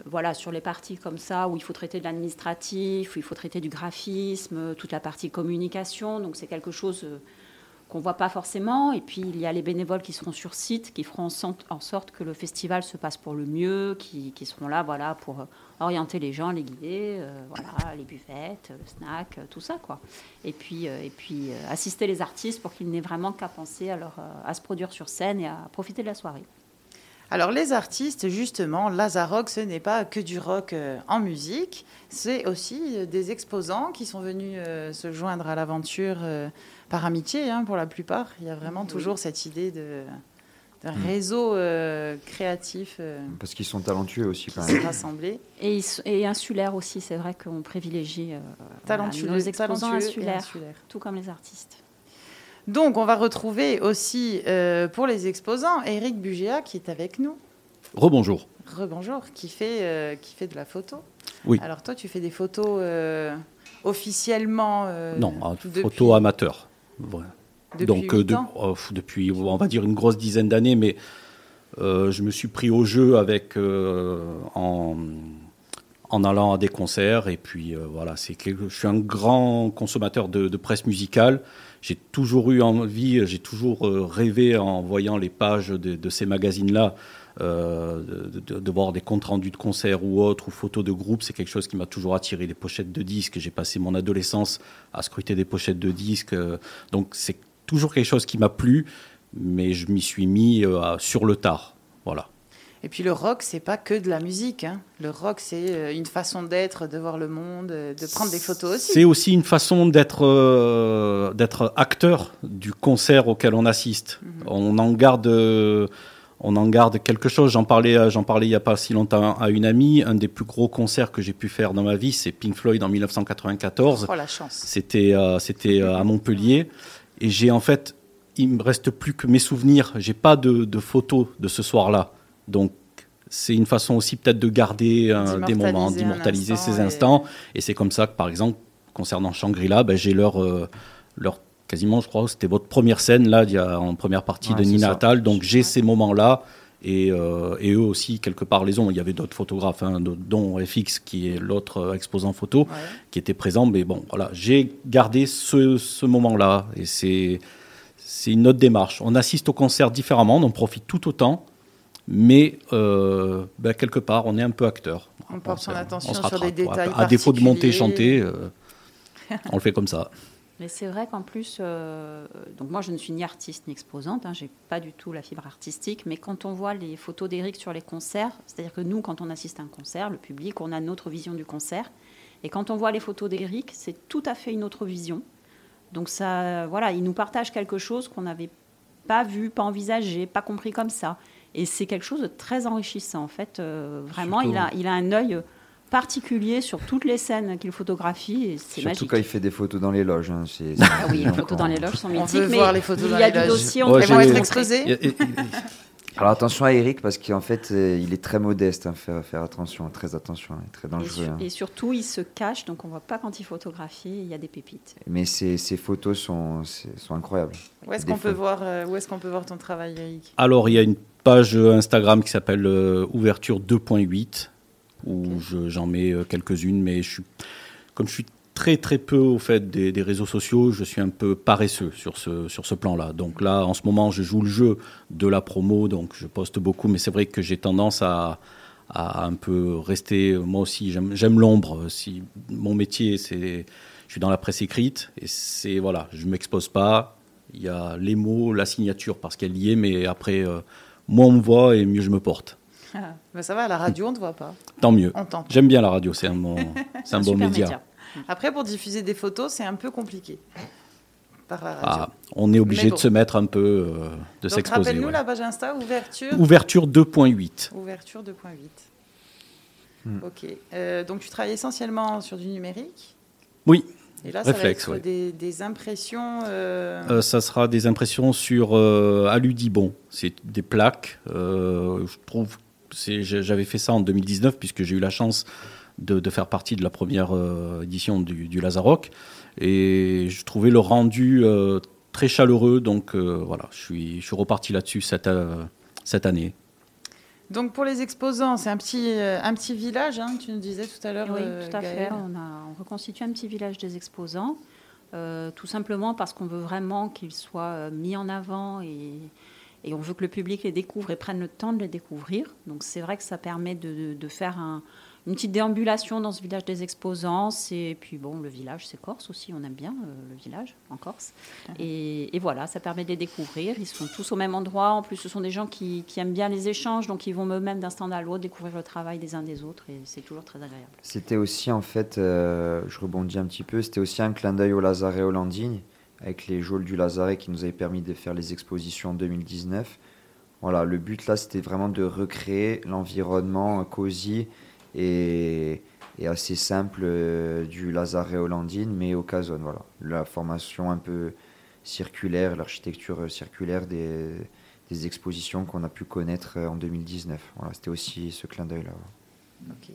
voilà, sur les parties comme ça, où il faut traiter de l'administratif, où il faut traiter du graphisme, toute la partie communication. Donc, c'est quelque chose qu'on voit pas forcément. Et puis, il y a les bénévoles qui seront sur site, qui feront en sorte, que le festival se passe pour le mieux, qui, qui seront là voilà, pour euh, orienter les gens, les guider, euh, voilà, les buvettes, le snack, euh, tout ça. Quoi. Et puis, et puis assister les artistes pour qu'ils n'aient vraiment qu'à penser à, leur, à se produire sur scène et à profiter de la soirée. Alors les artistes, justement, Lazarock, ce n'est pas que du rock euh, en musique, c'est aussi euh, des exposants qui sont venus euh, se joindre à l'aventure euh, par amitié, hein, pour la plupart. Il y a vraiment toujours cette idée de d'un Mm. réseau euh, créatif euh, Parce qu'ils sont talentueux aussi quand même. Et, ils s- et insulaire aussi, c'est vrai qu'on privilégie euh, Talentueux, voilà, nos exposants talentueux insulaires, insulaires. tout comme les artistes. Donc on va retrouver aussi euh, pour les exposants Eric Bugéa qui est avec nous. Rebonjour. Rebonjour, qui fait, euh, qui fait de la photo. Oui. Alors toi, tu fais des photos euh, officiellement non, ah, depuis- photo amateur. Depuis Donc de- oh, depuis, on va dire une grosse dizaine d'années, mais je me suis pris au jeu avec en, en allant à des concerts et puis euh, voilà, c'est je suis un grand consommateur de, de presse musicale. J'ai toujours eu envie, j'ai toujours euh, rêvé en voyant les pages de, ces magazines-là. euh, de, voir des comptes rendus de concerts ou autres, ou photos de groupes, c'est quelque chose qui m'a toujours attiré. Les pochettes de disques, j'ai passé mon adolescence à scruter des pochettes de disques. euh, donc c'est toujours quelque chose qui m'a plu, mais je m'y suis mis sur le tard. Voilà. Et puis le rock, c'est pas que de la musique. hein. Le rock, c'est euh, une façon d'être, de voir le monde, euh, de prendre des photos aussi. C'est aussi une façon d'être euh, d'être acteur du concert auquel on assiste. Mhm. On en garde euh, on en garde quelque chose. J'en parlais j'en parlais il y a pas si longtemps à une amie. Un des plus gros concerts que j'ai pu faire dans ma vie, c'est Pink Floyd en 1994. Oh la chance. C'était euh, c'était à Montpellier et j'ai en fait il me reste plus que mes souvenirs. J'ai pas de, de photos de ce soir-là, donc c'est une façon aussi peut-être de garder euh, des moments, D'immortaliser instant ces instants. Et c'est comme ça que par exemple concernant Shangri-La, ben, j'ai leur euh, leur quasiment je crois que c'était votre première scène là y a en première partie Ouais, de Nina ça. Attal, donc j'ai ces moments-là. Et, euh, et eux aussi, quelque part, les ont. Il y avait d'autres photographes, hein, dont FX, qui est l'autre exposant photo Ouais. qui était présent. Mais bon, voilà, j'ai gardé ce, ce moment-là. Et c'est, c'est une autre démarche. On assiste au concert différemment, on en profite tout autant. Mais euh, ben, quelque part, on est un peu acteur. On porte son attention sur des détails À défaut de monter chanter, euh, [LAUGHS] on le fait comme ça. Mais c'est vrai qu'en plus, euh, donc moi je ne suis ni artiste ni exposante, hein, j'ai pas du tout la fibre artistique, mais quand on voit les photos d'Eric sur les concerts, c'est-à-dire que nous, quand on assiste à un concert, le public, on a notre vision du concert, et quand on voit les photos d'Eric, c'est tout à fait une autre vision. Donc ça, voilà, il nous partage quelque chose qu'on n'avait pas vu, pas envisagé, pas compris comme ça, et c'est quelque chose de très enrichissant en fait. euh, vraiment, Surtout- il a, il a un œil particulier sur toutes les scènes qu'il photographie, et c'est Surtout magique. quand il fait des photos dans les loges. hein, c'est- Ah oui, les photos on- dans les loges sont On mythiques, veut mais voir les photos il dans y a les du dossier, on j'ai- vont être exposées Alors attention à Eric parce qu'en fait euh, il est très modeste. hein, faire, faire attention, très attention, hein, très Et, dangereux. hein. et surtout, il se cache, donc on voit pas quand il photographie, il y a des pépites. Mais ces, ces photos sont, sont incroyables. Où est-ce Des qu'on peut voir euh, où est-ce qu'on peut voir ton travail, Eric? Alors, il y a une page Instagram qui s'appelle euh, Ouverture 2.8, où Ok. je- j'en mets euh, quelques-unes, mais je suis, comme je suis très très peu au fait des, des réseaux sociaux, je suis un peu paresseux sur ce, sur ce plan-là. Donc là, en ce moment, je joue le jeu de la promo, donc je poste beaucoup, mais c'est vrai que j'ai tendance à, à un peu rester, moi aussi, j'aime l'ombre. Si mon métier, c'est, je suis dans la presse écrite, et c'est, voilà, je m'expose pas. Il y a les mots, la signature, parce qu'elle y est, mais après, euh, moins on me voit et mieux je me porte. Ah, bah ça va, à la radio, on ne te voit pas. Tant mieux. J'aime bien la radio, c'est un bon, [LAUGHS] c'est un bon super média. Après, pour diffuser des photos, c'est un peu compliqué. Par la radio. Ah, on est obligé bon. de se mettre un peu, euh, de Donc, s'exposer. rappelle-nous ouais. la page Insta, ouverture. Ouverture 2.8. Ouverture 2.8. Hmm. Ok. Euh, donc, tu travailles essentiellement sur du numérique? Oui, Et là, ça Réflexe, va être ouais. des, des impressions. euh, Euh, ça sera des impressions sur euh, Aludibon. C'est des plaques. je trouve, j'avais fait ça en 2019 puisque j'ai eu la chance de, de faire partie de la première édition du, du Lazaroc et je trouvais le rendu très chaleureux. Donc voilà, je suis, je suis reparti là-dessus cette, cette année. Donc, pour les exposants, c'est un petit, euh, un petit village, hein, tu nous disais tout à l'heure. Oui, euh, tout à Gaëlle. fait. On, a, on reconstitue un petit village des exposants, euh, tout simplement parce qu'on veut vraiment qu'ils soient mis en avant et, et on veut que le public les découvre et prenne le temps de les découvrir. Donc c'est vrai que ça permet de- de faire un- une petite déambulation dans ce village des exposants. Et puis bon, le village, c'est Corse aussi, on aime bien euh, le village en Corse. Et, et voilà, ça permet de les découvrir. Ils sont tous au même endroit. En plus, ce sont des gens qui, qui aiment bien les échanges, donc ils vont eux-mêmes d'un stand à l'autre découvrir le travail des uns des autres et c'est toujours très agréable. C'était aussi en fait, euh, je rebondis un petit peu, c'était aussi un clin d'œil au Lazaret Hollandine, avec les geôles du Lazaret qui nous avaient permis de faire les expositions en 2019. Voilà, le but là, c'était vraiment de recréer l'environnement cosy et, et assez simple euh, du Lazaret Hollandine, mais au Casone. Voilà, la formation un peu circulaire, l'architecture circulaire des, des expositions qu'on a pu connaître euh, en 2019. Voilà, c'était aussi ce clin d'œil là. Ok.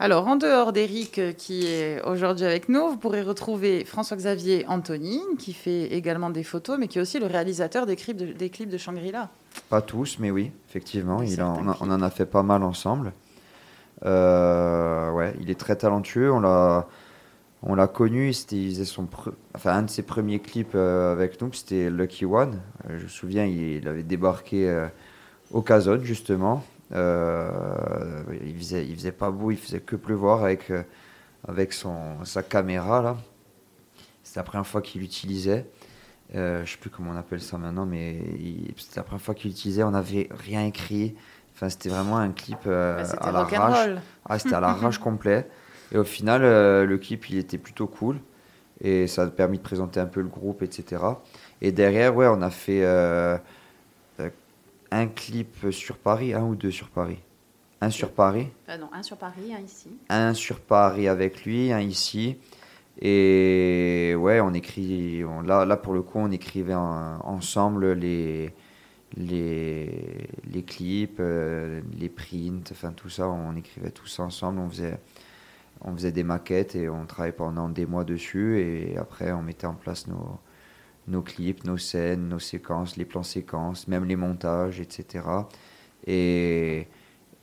Alors, en dehors d'Eric euh, qui est aujourd'hui avec nous, vous pourrez retrouver François-Xavier Antonine, qui fait également des photos, mais qui est aussi le réalisateur des clips de, des clips de Shangri-La. Pas tous, mais oui, effectivement. Il en- on en a fait pas mal ensemble. Euh, ouais, il est très talentueux. On l'a, on l'a connu. Il faisait son enfin, un de ses premiers clips euh, avec nous, c'était Lucky One. Euh, je me souviens, il, avait débarqué au Casone, justement. Il, faisait, il faisait pas beau, il faisait que pleuvoir avec, avec son, sa caméra. Là. C'était la première fois qu'il l'utilisait. Euh, je sais plus comment on appelle ça maintenant, mais c'était la première fois qu'il l'utilisait. On n'avait rien écrit. Enfin, c'était vraiment un clip euh, Bah, à l'arrache. rock'n'roll. Ah, c'était à [LAUGHS] l'arrache complet. Et au final, euh, le clip, il était plutôt cool. Et ça a permis de présenter un peu le groupe, etc. Et derrière, ouais, on a fait euh, un clip sur Paris, un ou deux sur Paris. Un sur Paris, non, un sur Paris, un ici. un sur Paris avec lui, un ici. Et ouais, on écrit. on- là, là, pour le coup, on écrivait en- ensemble les, les, clips, euh, les prints, enfin tout ça. On écrivait tout ça ensemble. On faisait, on faisait des maquettes et on travaillait pendant des mois dessus. Et après, on mettait en place nos, clips, nos scènes, nos séquences, les plans séquences, même les montages, etc. Et.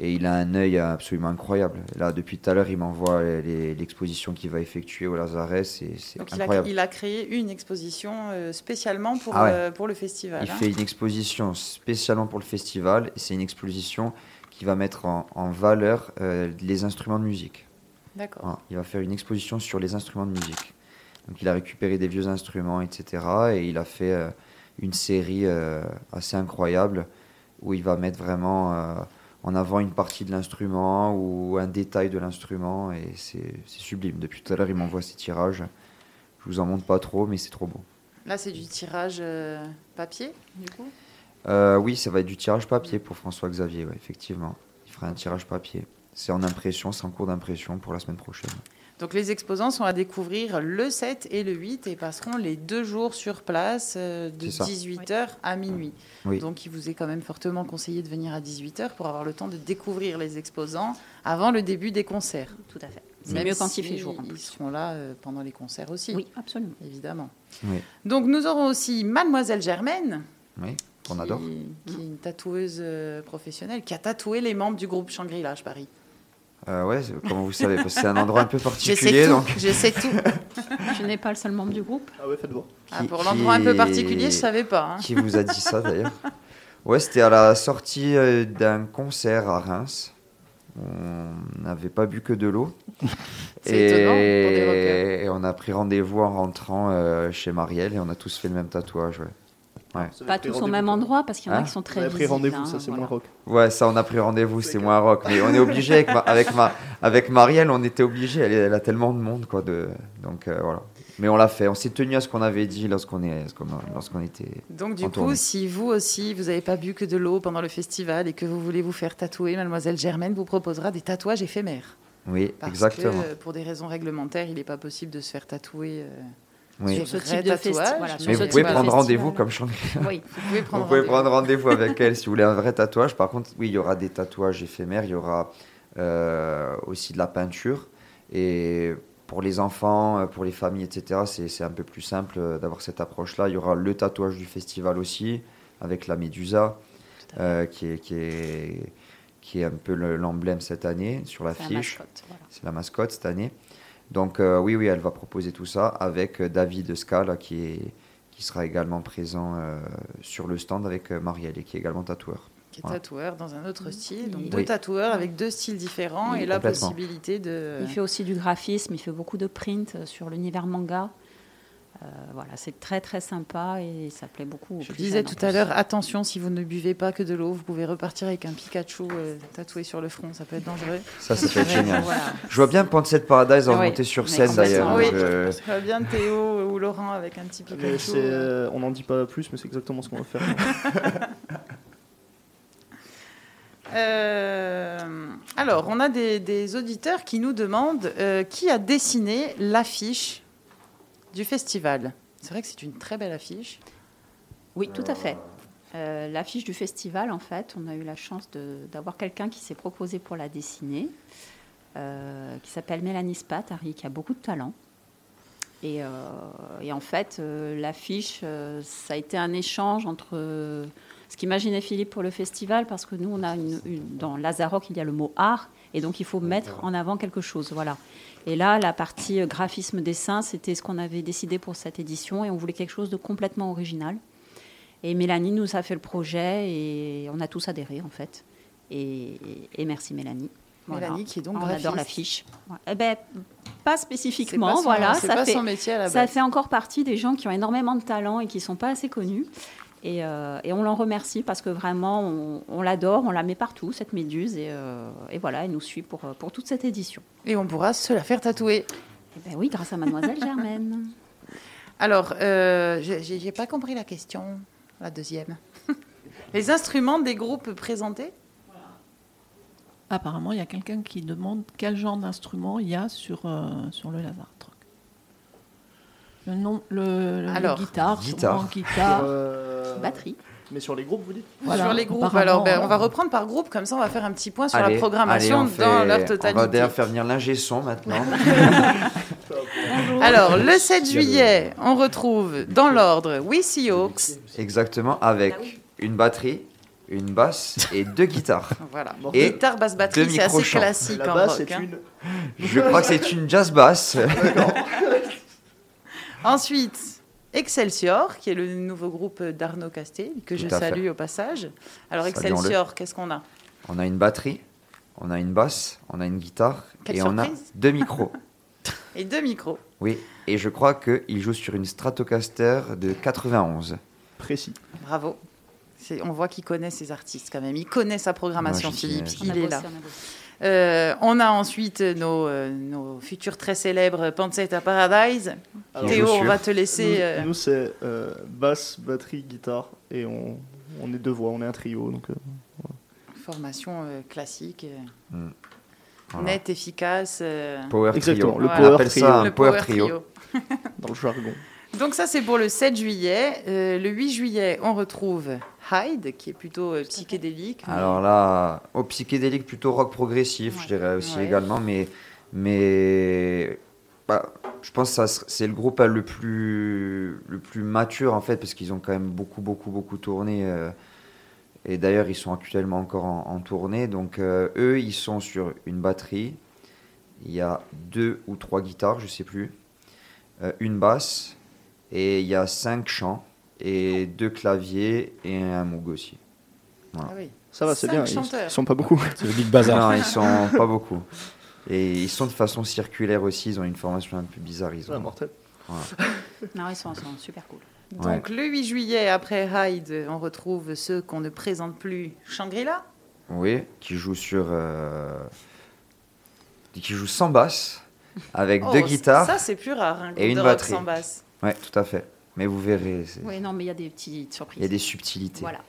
Et il a un œil absolument incroyable. Là, depuis tout à l'heure, il m'envoie l'exposition qu'il va effectuer au Lazaret. C'est c'est Donc, il a, incroyable. il a créé une exposition euh, spécialement pour, Ah ouais. euh, pour le festival. Il hein. fait une exposition spécialement pour le festival. C'est une exposition qui va mettre en, en valeur euh, les instruments de musique. D'accord. Voilà. Il va faire une exposition sur les instruments de musique. Donc il a récupéré des vieux instruments, etc. Et il a fait euh, une série assez incroyable où il va mettre vraiment en avant une partie de l'instrument ou un détail de l'instrument. Et c'est sublime. Depuis tout à l'heure, il m'envoie ses tirages. Je vous en montre pas trop, mais c'est trop beau. Là, c'est du tirage euh, papier, du coup? Euh, oui, ça va être du tirage papier pour François Xavier, ouais, effectivement. Il fera un tirage papier. C'est en impression, c'est en cours d'impression pour la semaine prochaine. Donc les exposants sont à découvrir le 7 et le 8 et passeront les deux jours sur place euh, de C'est ça. 18h à minuit. Oui. Donc il vous est quand même fortement conseillé de venir à 18h pour avoir le temps de découvrir les exposants avant le début des concerts. Tout à fait. C'est Même mieux quand il fait jour. en Ils seront là euh, pendant les concerts aussi, Oui, absolument. évidemment. Oui, Donc nous aurons aussi Mademoiselle Germaine, oui qu'on qui, adore. qui est une tatoueuse euh, professionnelle, qui a tatoué les membres du groupe Shangri-La, je parie. Euh, ouais, comment vous savez Parce que c'est un endroit un peu [LAUGHS] Je particulier. sais tout, donc, je sais tout. [LAUGHS] Je n'ai pas le seul membre du groupe. Ah ouais, faites voir. Ah, pour l'endroit un peu particulier, je savais pas. hein. Qui vous a dit ça d'ailleurs Ouais, c'était à la sortie euh, d'un concert à Reims. On n'avait pas bu que de l'eau. [LAUGHS] C'est étonnant pour des rockers. et on a pris rendez-vous en rentrant euh, chez Marielle et on a tous fait le même tatouage. Ouais, Avez Pas pris tous au même endroit parce qu'il y en a Hein qui sont très avez pris visibles, rendez-vous, hein, ça c'est voilà. moins rock. ouais ça on a pris rendez-vous, c'est moins rock. Mais on est obligé avec, ma- avec, ma, avec Marielle, on était obligé. Elle, a tellement de monde quoi. De, donc euh, voilà. Mais on l'a fait. On s'est tenu à ce qu'on avait dit lorsqu'on est, lorsqu'on était. Donc du en coup, tournée. si vous aussi, vous n'avez pas bu que de l'eau pendant le festival et que vous voulez vous faire tatouer, Mademoiselle Germaine vous proposera des tatouages éphémères. Oui, Parce exactement. que pour des raisons réglementaires, il n'est pas possible de se faire tatouer. euh, Oui. Sur ce type de voilà, sur Mais vous pouvez prendre rendez-vous comme Shangri. Oui, Vous pouvez prendre Vous pouvez rendez-vous. prendre rendez-vous avec elle si vous voulez un vrai [LAUGHS] tatouage. Par contre, oui, il y aura des tatouages éphémères, il y aura euh, aussi de la peinture. Et pour les enfants, euh, pour les familles, etc., c'est c'est un peu plus simple euh, d'avoir cette approche-là. Il y aura le tatouage du festival aussi, avec la médusa, euh, qui, est, qui, est, qui est un peu le- l'emblème cette année sur c'est la l'affiche. mascotte. voilà. C'est la mascotte cette année. Donc euh, oui, oui, elle va proposer tout ça avec euh, David Scala qui, est, qui sera également présent euh, sur le stand avec Marielle et qui est également tatoueur. Qui est Voilà. tatoueur dans un autre style. Donc Oui. deux tatoueurs avec deux styles différents Oui, et la possibilité de. Il fait aussi du graphisme, il fait beaucoup de print sur l'univers manga. Euh, voilà, c'est très très sympa et ça plaît beaucoup. aux Je plus disais tout à l'heure, attention, si vous ne buvez pas que de l'eau, vous pouvez repartir avec un Pikachu euh, tatoué sur le front, ça peut être dangereux. Ça, ça peut être génial. Voilà. Je vois bien Sunset Paradise en Oui, monter sur scène d'ailleurs. Oui, Je- je vois bien Théo ou Laurent avec un petit Pikachu. c'est, euh, on n'en dit pas plus, mais c'est exactement ce qu'on va faire. [LAUGHS] Euh, alors, on a des, des auditeurs qui nous demandent euh, qui a dessiné l'affiche du festival. C'est vrai que c'est une très belle affiche. Oui, tout à fait. Euh, L'affiche du festival, en fait, on a eu la chance d'avoir quelqu'un qui s'est proposé pour la dessiner, euh, qui s'appelle Mélanie Spatari, qui a beaucoup de talent. Et, euh, et en fait, euh, l'affiche, euh, ça a été un échange entre ce qu'imaginait Philippe pour le festival, parce que nous, on a une, une- dans Lazaroc, il y a le mot art, et donc il faut mettre en avant quelque chose. Voilà. Et là, la partie euh, graphisme-dessin, c'était ce qu'on avait décidé pour cette édition, et on voulait quelque chose de complètement original. Et Mélanie nous a fait le projet, et on a tous adhéré, en fait. Et, et merci Mélanie. Voilà. Mélanie qui est donc on graphiste. adore l'affiche. Ouais. Eh ben, pas spécifiquement, pas son- voilà. Ça pas fait, son métier à la ça base. fait encore partie des gens qui ont énormément de talent et qui ne sont pas assez connus. Et, euh, et on l'en remercie parce que vraiment, on, on l'adore, on la met partout, cette méduse. Et, euh, et voilà, elle nous suit pour, pour toute cette édition. Et on pourra se la faire tatouer. Eh ben oui, grâce à Mademoiselle [LAUGHS] Germaine. Alors, euh, j'ai j'ai- j'ai pas compris la question, la deuxième. [LAUGHS] Les instruments des groupes présentés? Apparemment, il y a quelqu'un qui demande quel genre d'instrument il y a sur, euh, sur le Lazare Truck. Le nom, le, le Alors, guitare, guitare. guitare. Euh, Batterie. Mais sur les groupes, vous dites? Voilà, sur les groupes. Alors, ben, on va euh, reprendre par groupe, comme ça on va faire un petit point sur Allez, la programmation allez, on fait- dans leur On va totalité. d'ailleurs faire venir l'ingé son maintenant. [LAUGHS] Alors, le 7 juillet, on retrouve dans l'ordre We See Hawks. Exactement, avec une batterie, une basse et deux guitares. [LAUGHS] Voilà. Et Guitare, basse, batterie, c'est assez classique La en basse rock. est hein. une. Je crois que c'est une jazz basse. [LAUGHS] Ensuite, Excelsior, qui est le nouveau groupe d'Arnaud Castel, que je fait. salue au passage. Alors. Excelsior, qu'est-ce qu'on a? On a une batterie, on a une basse, on a une guitare Quelle et on a deux micros. [LAUGHS] Et deux micros. Oui, et je crois qu'il joue sur une Stratocaster de 91. Précis. Bravo. On voit qu'il connaît ses artistes quand même. Il connaît sa programmation, Philippe. Il est là. On a bossé. Euh, on a ensuite nos, euh, nos futurs très célèbres Pancetta Paradise. Alors, Théo, on va te Nous, laisser. euh, nous, c'est euh, basse, batterie, guitare, et on, on est deux voix, on est un trio. Donc, euh, Formation euh, classique, Voilà. nette, efficace. euh, Power Exactement, Trio. le Voilà. On power appelle trio. ça un le Power, trio. [LAUGHS] dans le jargon. Donc ça c'est pour le 7 juillet. Euh, le 8 juillet, on retrouve Hyde, qui est plutôt euh, psychédélique. Alors là, au psychédélique, plutôt rock progressif, je dirais aussi Ouais. également, mais, mais bah, je pense que c'est le groupe euh, le plus, le plus mature en fait, parce qu'ils ont quand même beaucoup, beaucoup, beaucoup tourné. euh, et d'ailleurs, ils sont actuellement encore en, en tournée. Donc euh, eux, ils sont sur une batterie. Il y a deux ou trois guitares, je sais plus. euh, une basse. Et il y a cinq chants. Et deux claviers et un moog aussi. Ah oui. Ça va, c'est bien. Ils, chanteurs. ils sont pas beaucoup. C'est le big bazar. Non, ils sont pas beaucoup. Et ils sont de façon circulaire aussi, ils ont une formation un peu bizarre. Ils Ah, ont... mortel. Non, ils sont, sont super cool. Donc le 8 juillet, après Hyde, on retrouve ceux qu'on ne présente plus, Shangri-La. Oui, qui joue sur. euh, qui joue sans basse, avec Oh, deux guitares. Ça c'est plus rare, un groupe et une de rock batterie. sans basse. Ouais, tout à fait. Mais vous verrez, Oui, non, mais il y a des petites surprises. il y a des subtilités. Voilà.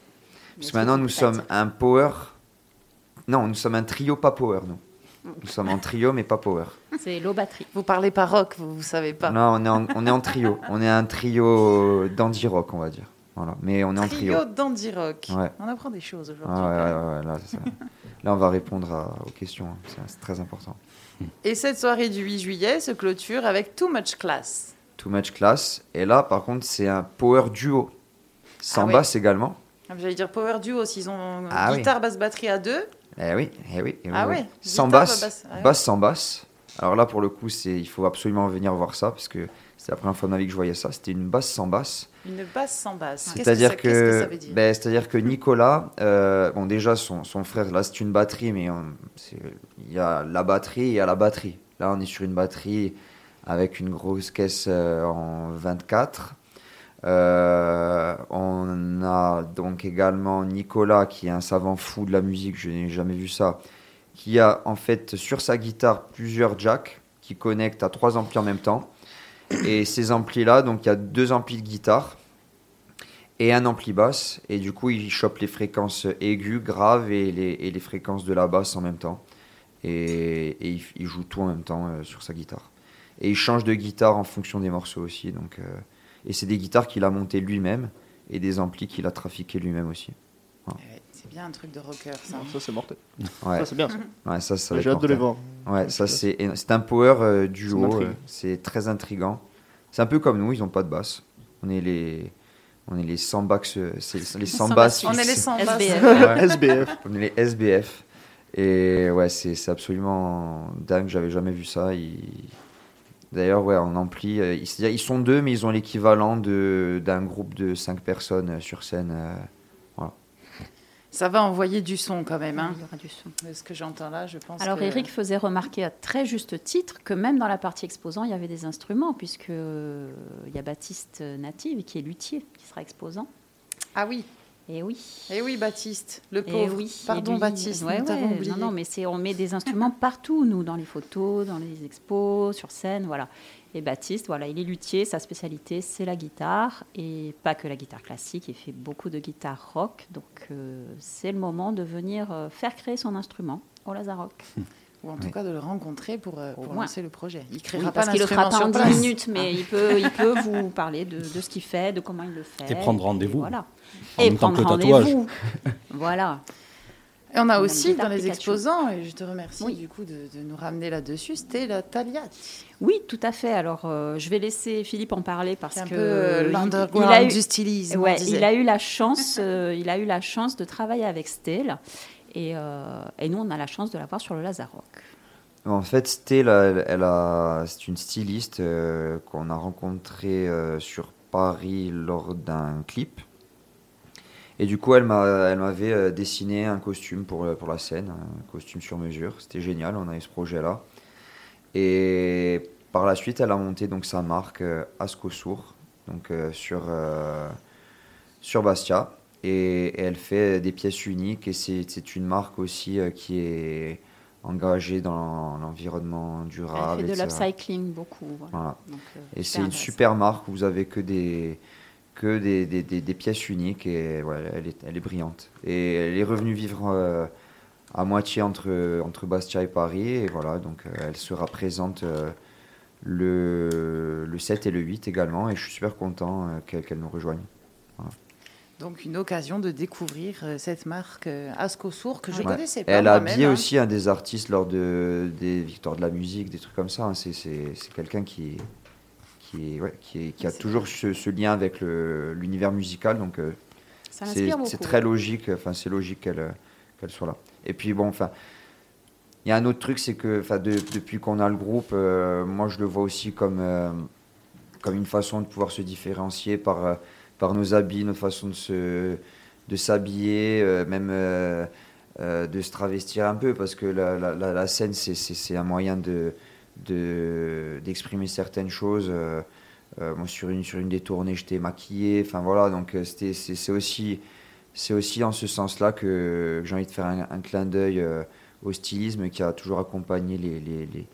Parce que maintenant, nous sommes un power. Non, nous sommes un trio pas power, nous. Nous sommes en trio, mais pas power. C'est low batterie. Vous parlez pas rock, vous, vous savez pas. Non, on est en, on est en trio. On est un trio dandy rock, on va dire. Voilà. Mais on est en trio. Trio dandy rock. Ouais. On apprend des choses aujourd'hui. ouais, ouais, ouais, là. Là, on va répondre à- aux questions. hein. C'est très important. Et cette soirée du 8 juillet se clôture avec Too Much Class. Too much class. Et là, par contre, c'est un power duo. Sans Ah ouais. basse également. Ah, J'allais dire Power Duo, s'ils ont Ah oui. guitare, basse, batterie à deux. Eh oui, eh oui. eh oui, Ah oui. ouais, Sans guitare, basse. basse, ah sans basse. Alors là, pour le coup, c'est, il faut absolument venir voir ça parce que c'est la première fois de ma vie que je voyais ça. C'était une basse sans basse. Une basse sans basse. C'est-à-dire que, ben, c'est-à-dire que Nicolas, euh, bon déjà son, son frère, là c'est une batterie, mais il y a la batterie et il y a la batterie. Là on est sur une batterie avec une grosse caisse euh, en 24. Euh, on a donc également Nicolas qui est un savant fou de la musique, je n'ai jamais vu ça, qui a en fait sur sa guitare plusieurs jacks qui connectent à trois amplis en même temps. Et ces amplis-là, donc il y a deux amplis de guitare et un ampli basse. Et du coup, il chope les fréquences aiguës, graves et les, fréquences de la basse en même temps. Et, il joue tout en même temps euh, sur sa guitare. Et il change de guitare en fonction des morceaux aussi. Donc, euh, et c'est des guitares qu'il a montées lui-même et des amplis qu'il a trafiqués lui-même aussi. Ouais, C'est bien un truc de rocker, ça. Ça, c'est mortel. Ouais, Ça, c'est bien. ça. [LAUGHS] ouais ça, ça va J'ai hâte de les voir. Ouais, ça c'est c'est un power euh, duo, euh, c'est très intrigant. C'est un peu comme nous, ils ont pas de basse. On est les on est les 100 basses, euh, c'est les 100 Sans basses. basse [LAUGHS] On est les fixes. sans basse. SBF. Ouais, SBF. on est les SBF. Et ouais, c'est c'est absolument dingue, j'avais jamais vu ça. Ils- D'ailleurs, ouais, en ampli, euh, ils, sont deux, mais ils ont l'équivalent de- d'un groupe de 5 personnes euh, sur scène. euh. Ça va envoyer du son quand même. Hein. Il y aura du son. Ce que j'entends là, je pense Alors que... Eric faisait remarquer à très juste titre que même dans la partie exposant, il y avait des instruments, puisque il y a Baptiste Native qui est luthier, qui sera exposant. Ah oui, Et oui. eh oui, Baptiste, le Et pauvre. oui. Pardon, Et lui, Baptiste, ouais, nous t'avons ouais, oublié. Non, non, mais c'est on met des instruments partout, nous, dans les photos, dans les expos, sur scène, voilà. Et Baptiste, voilà, il est luthier, sa spécialité, c'est la guitare, et pas que la guitare classique, il fait beaucoup de guitare rock, donc euh, c'est le moment de venir euh, faire créer son instrument au Lazarock. [LAUGHS] Ou en tout Oui. cas de le rencontrer pour, euh, pour lancer le projet. Il Oui, créera pas parce qu'il le fera pas en 10 place. minutes, mais il, peut, il peut vous parler de, de ce qu'il fait, de comment il le fait. Et prendre rendez-vous. Voilà. En Et même prendre rendez-vous. [LAUGHS] voilà. Et on a aussi dans les Pikachu. exposants, et je te remercie Oui. du coup de, de nous ramener là-dessus, c'était la. Oui, tout à fait. Alors, euh, je vais laisser Philippe en parler parce un que peu euh, il- a eu, du stylisme. on ouais, disait. il a eu la chance, euh, il a eu la chance de travailler avec Stel, et, euh, et nous, on a la chance de l'avoir sur le Lazarock. En fait, a, c'est une styliste euh, qu'on a rencontrée euh, sur Paris lors d'un clip. Et du coup, elle, m'a, elle m'avait dessiné un costume pour, la scène, un costume sur mesure. C'était génial, on a eu ce projet-là. Et par la suite, elle a monté donc sa marque euh, Ascosour, donc sur, sur Bastia. Et, et elle fait des pièces uniques. Et c'est une marque aussi euh, qui est engagée dans l'environnement Elle durable. fait de l'upcycling beaucoup. Voilà. Voilà. Donc, euh, Et c'est une super marque où vous avez que des, que des, des, des- des pièces uniques et ouais, elle, est, elle est brillante. Et elle est revenue vivre euh, à moitié entre, entre Bastia et Paris. Et voilà, donc euh, elle sera présente le, le 7 et le 8 également. Et je suis super content qu'elle qu'elle nous rejoigne. Donc une occasion de découvrir euh, cette marque euh, Ascosour que je ne Ouais. connaissais pas Elle a habillé hein. aussi un des artistes lors de, des victoires de la musique, des trucs comme ça. hein. C'est- quelqu'un qui, qui, ouais, qui, a toujours ce, ce lien avec l'univers musical. Donc euh, c'est très logique, enfin c'est logique qu'elle qu'elle soit là. Et puis bon, enfin, il y a un autre truc, c'est que enfin, de- depuis qu'on a le groupe, euh, moi je le vois aussi comme, euh, comme une façon de pouvoir se différencier par, par nos habits, notre façon de se de s'habiller, euh, même euh, euh, de se travestir un peu, parce que la, la- la- scène, c'est- un moyen de de- d'exprimer certaines choses. moi, sur une, sur une des tournées, j'étais maquillé. Enfin, voilà, donc c'est aussi, aussi en ce sens-là que, j'ai envie de faire un, clin d'œil au stylisme qui a toujours accompagné les, les, les,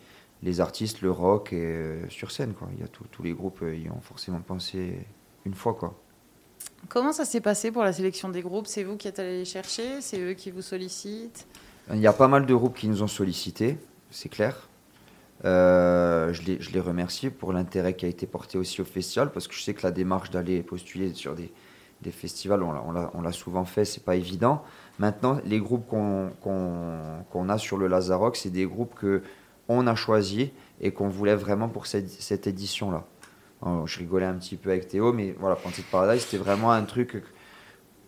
les artistes, le rock, et, sur scène. Quoi. Il y a tout- tous les groupes y ont forcément pensé une fois. Quoi. Comment ça s'est passé pour la sélection des groupes? C'est vous qui êtes allé les chercher? C'est eux qui vous sollicitent? Il y a pas mal de groupes qui nous ont sollicités, c'est clair. Euh, je, les, remercie pour l'intérêt qui a été porté aussi au festival, parce que je sais que la démarche d'aller postuler sur des, festivals, on l'a- souvent fait, c'est pas évident. Maintenant, les groupes qu'on a sur le Lazarock, c'est des groupes que on a choisis et qu'on voulait vraiment pour cette édition-là. Alors, Je rigolais un petit peu avec Théo, mais voilà, Panty Paradise, c'était vraiment un truc que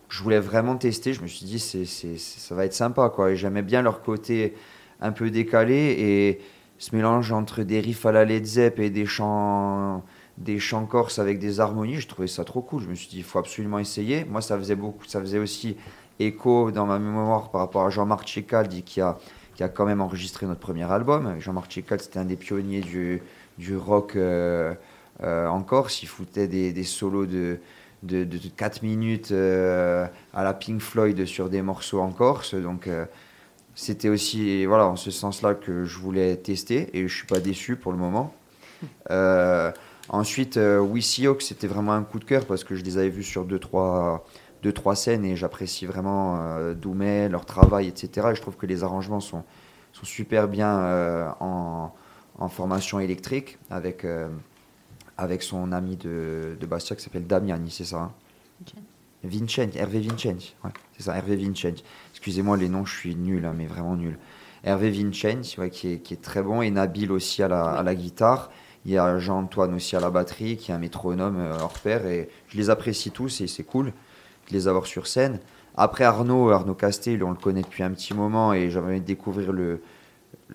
je voulais vraiment tester. Je me suis dit, c'est, c'est, ça va être sympa. Quoi. Et j'aimais bien leur côté un peu décalé et ce mélange entre des riffs à la Led Zepp et des chants, des chants corses avec des harmonies. Je trouvais ça trop cool. Je me suis dit, il faut absolument essayer. Moi, ça faisait, beaucoup, ça faisait aussi écho dans ma mémoire par rapport à Jean-Marc Tchécaldi qui a, qui a quand même enregistré notre premier album. Jean-Marc Tchécaldi, c'était un des pionniers du, du rock euh, en Corse. Il foutait des, des solos de, de, de, 4 minutes euh, à la Pink Floyd sur des morceaux en Corse. Donc euh, c'était aussi voilà, en ce sens-là que je voulais tester et je suis pas déçu pour le moment. [LAUGHS] Euh, ensuite, euh, Wissy Oak, c'était vraiment un coup de cœur parce que je les avais vus sur 2-3 deux, trois, deux, trois scènes et j'apprécie vraiment euh, Doumet, leur travail, etc. Et je trouve que les arrangements sont, sont super bien euh, en, en formation électrique avec, euh, avec son ami de, de Bastia qui s'appelle Damiani, c'est ça hein Vincenzi, Hervé ouais, c'est ça, Hervé Vincenzi. Excusez-moi les noms, je suis nul, hein, mais vraiment nul. Hervé ouais, qui, est, qui est très bon, et Nabil aussi à la, à la guitare. Il y a Jean-Antoine aussi à la batterie, qui est un métronome euh, hors pair, et je les apprécie tous, et c'est cool de les avoir sur scène. Après Arnaud, Arnaud Castel, on le connaît depuis un petit moment, et j'avais envie de découvrir le,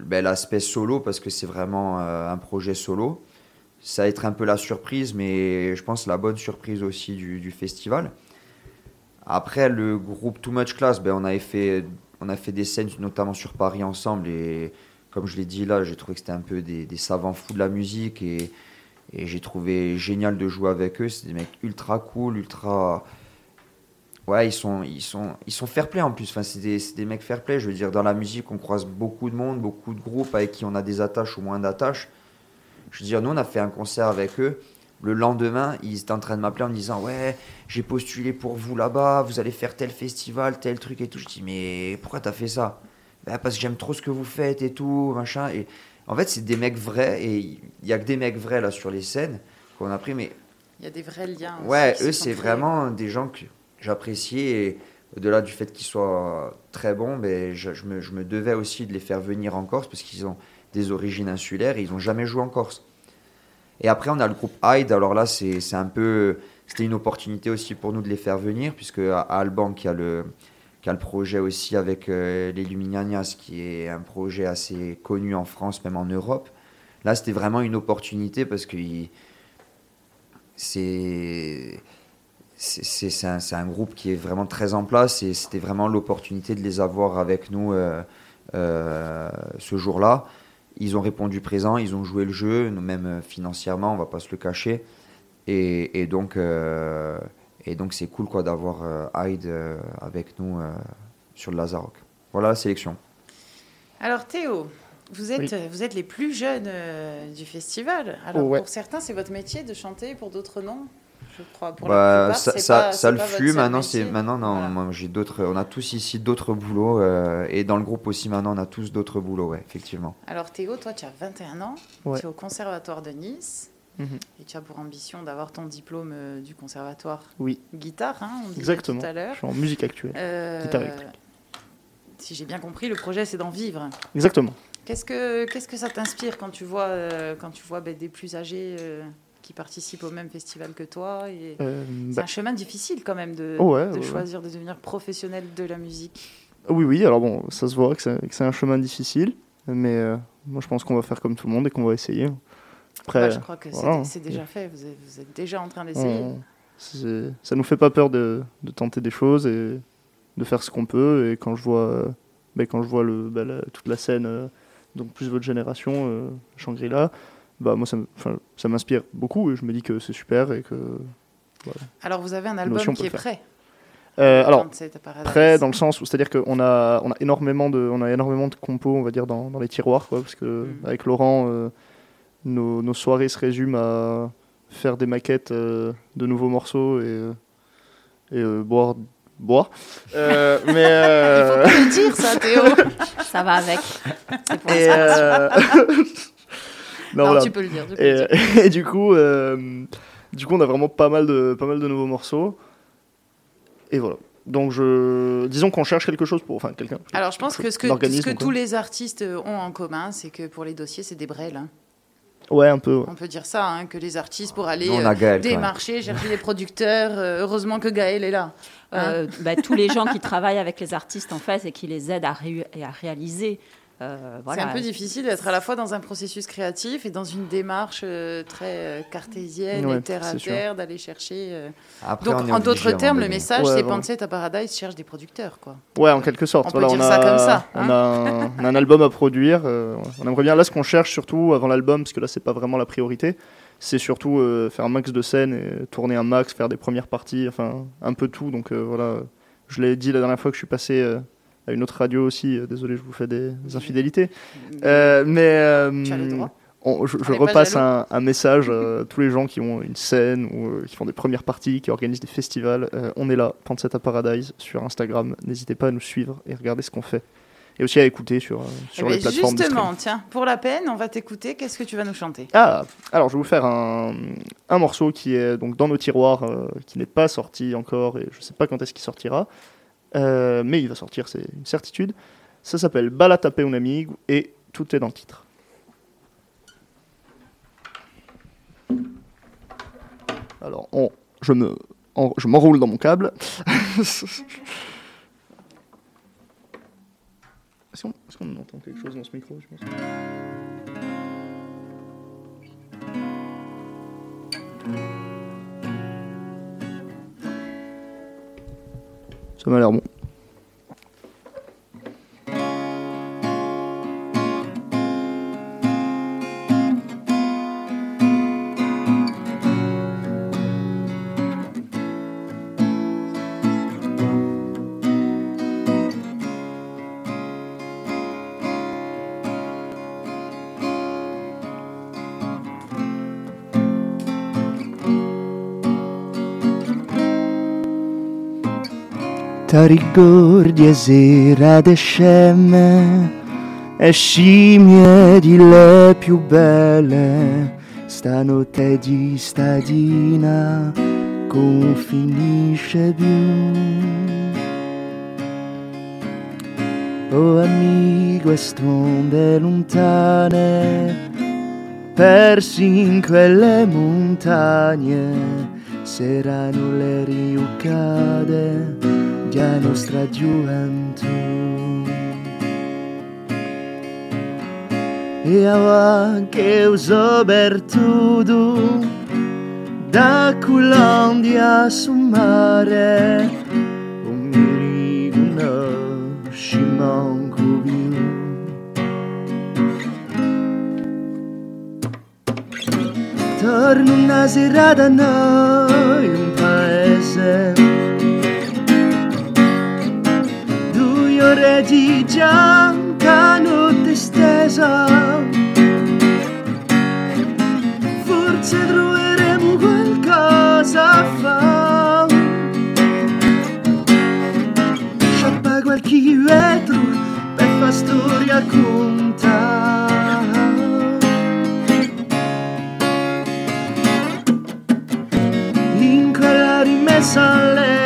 ben, l'aspect solo, parce que c'est vraiment euh, un projet solo. Ça va être un peu la surprise, mais je pense la bonne surprise aussi du, festival. Après, le groupe Too Much Class, ben, on, avait fait, on a fait des scènes, notamment sur Paris ensemble. Et comme je l'ai dit là, j'ai trouvé que c'était un peu des, savants fous de la musique. Et, j'ai trouvé génial de jouer avec eux. C'est des mecs ultra cool, ultra. Ouais, ils sont, ils sont, ils sont fair play en plus. Enfin, c'est des, des mecs fair play. Je veux dire, dans la musique, on croise beaucoup de monde, beaucoup de groupes avec qui on a des attaches ou moins d'attaches. Je veux dire, nous, on a fait un concert avec eux. Le lendemain, ils étaient en train de m'appeler en me disant Ouais, j'ai postulé pour vous là-bas, vous allez faire tel festival, tel truc et tout. Je dis Mais pourquoi t'as fait ça? Ben, Parce que j'aime trop ce que vous faites et tout, machin. Et en fait, c'est des mecs vrais et il y a que des mecs vrais là sur les scènes qu'on a pris. Mais Il y a des vrais liens. aussi ouais, eux, c'est vraiment des gens que j'apprécie et au-delà du fait qu'ils soient très bons, ben, je, je me, je me devais aussi de les faire venir en Corse parce qu'ils ont des origines insulaires et ils n'ont jamais joué en Corse. Et après, on a le groupe Hyde. Alors là, c'est un peu. C'était une opportunité aussi pour nous de les faire venir, puisque à Alban, qui a le, qui a le projet aussi avec euh, les Luminanias, qui est un projet assez connu en France, même en Europe. Là, c'était vraiment une opportunité parce que c'est. Un, un groupe qui est vraiment très en place et c'était vraiment l'opportunité de les avoir avec nous euh, euh, ce jour-là. Ils ont répondu présent, ils ont joué le jeu, nous, même euh, financièrement, on va pas se le cacher. Et, et donc, euh, et donc c'est cool quoi d'avoir euh, Hyde euh, avec nous euh, sur le Lazarok. Voilà la sélection. Alors Théo, vous êtes, Oui. vous êtes les plus jeunes euh, du festival. Alors Ouais. pour certains, c'est votre métier de chanter, pour d'autres non? Je crois. Pour Bah, la plupart, ça, ça, pas- ça c'est le seul Maintenant, c'est maintenant non. Voilà. Moi, j'ai d'autres. On a tous ici d'autres boulots euh, et dans le groupe aussi. Maintenant, on a tous d'autres boulots. Ouais, effectivement. Alors Théo, toi, tu as 21 ans, Ouais. tu es au conservatoire de Nice Mhm. et tu as pour ambition d'avoir ton diplôme euh, du conservatoire Oui, guitare, hein, on exactement. tout à l'heure. Je suis en musique actuelle. Euh, Guitare électrique. si j'ai bien compris, le projet c'est d'en vivre. Exactement. Qu'est-ce que qu'est-ce que ça t'inspire quand tu vois euh, quand tu vois ben, des plus âgés euh, qui participent au même festival que toi et Euh, c'est bah, un chemin difficile quand même de, ouais, de ouais, ouais. choisir de devenir professionnel de la musique. Oui, oui, alors bon, ça se voit que c'est c'est un chemin difficile, mais euh, moi je pense qu'on va faire comme tout le monde et qu'on va essayer. Après, Bah, je crois que c'est- voilà. c'est déjà fait. Vous êtes, vous êtes déjà en train d'essayer. c'est- ça nous fait pas peur de, de tenter des choses et de faire ce qu'on peut. Et quand je vois, ben, quand je vois le, ben, la- toute la scène, euh, donc plus votre génération, Shangri-La, bah, moi ça m'inspire beaucoup et je me dis que c'est super et que. Alors vous avez un album qui est prêt. Euh, alors. Prêt dans le sens où c'est-à-dire qu'on a on a énormément de on a énormément de compos on va dire dans, dans les tiroirs quoi parce que Mhm. avec Laurent euh, nos, nos soirées se résument à faire des maquettes euh, de nouveaux morceaux et et euh, boire boire Euh, [LAUGHS] mais Il faut pas le dire ça, Théo. Ça va avec. C'est pour et, ça. [LAUGHS] euh, non, Non, voilà. tu peux le dire. le dire. [LAUGHS] Et, du coup, euh, du coup, on a vraiment pas mal de, pas mal de nouveaux morceaux. Et voilà. Donc, je, disons qu'on cherche quelque chose pour, enfin, quelqu'un. Alors je pense que ce que, ce tous les artistes ont en commun, c'est que pour les dossiers, c'est des brels. hein. Ouais, un peu. ouais. On peut dire ça, hein, que les artistes, pour aller euh, Gaël. démarcher, chercher les producteurs, euh, heureusement que Gaël est là. Hein Euh, bah, tous les gens qui travaillent avec les artistes en fait et qui les aident à, ré- et à réaliser. Euh, voilà. C'est un peu difficile d'être à la fois dans un processus créatif et dans une démarche euh, très euh, cartésienne Ouais, et terre à terre, d'aller chercher. euh. Après, Donc, en d'autres termes, le message, Ouais, c'est bon. À Paradise cherche des producteurs, quoi. Ouais, en quelque sorte. On peut Voilà, dire a, ça comme ça, On, hein. a un, on a un album à produire. euh, on aimerait bien, là, ce qu'on cherche surtout avant l'album, parce que là, c'est pas vraiment la priorité, c'est surtout euh, faire un max de scènes et tourner un max, faire des premières parties, enfin, un peu tout. Donc euh, voilà, je l'ai dit la dernière fois que je suis passé euh, à une autre radio aussi. euh, désolé, je vous fais des infidélités. Euh, mais. euh, Tu as le droit. on- je, repasse un, un message à [LAUGHS] tous les gens qui ont une scène ou euh, qui font des premières parties, qui organisent des festivals. Euh, on est là, Pansette à Paradise, sur Instagram. N'hésitez pas à nous suivre et regarder ce qu'on fait. Et aussi à écouter sur, euh, Eh sur ben, les plateformes justement, tiens, pour la peine, on va t'écouter. Qu'est-ce que tu vas nous chanter? Ah, alors je vais vous faire un, un morceau qui est donc dans nos tiroirs, euh, qui n'est pas sorti encore et je sais pas quand est-ce qu'il sortira, Euh, mais il va sortir, c'est une certitude. Ça s'appelle Bala Tapé un amigo et tout est dans le titre. Alors, je me, je m'enroule dans mon câble. [LAUGHS] Est-ce qu'on entend quelque chose dans ce micro Ça m'a l'air bon. Ti ricordi sera de scemme e scimmie di le più belle stanotte di stadina con finisce più Oh amico e stombe lontane persi in quelle montagne saranno le riuccate vecchia nostra gioventù. E Ea che uso bertudo da Colombia sul mare, un mirigno scimon cubino. Torno una serata noi un paese Di gianca notte stesa Forse troveremo qualcosa a fare. Sciappa qualche vetro per fa storia contare in quella rimessa a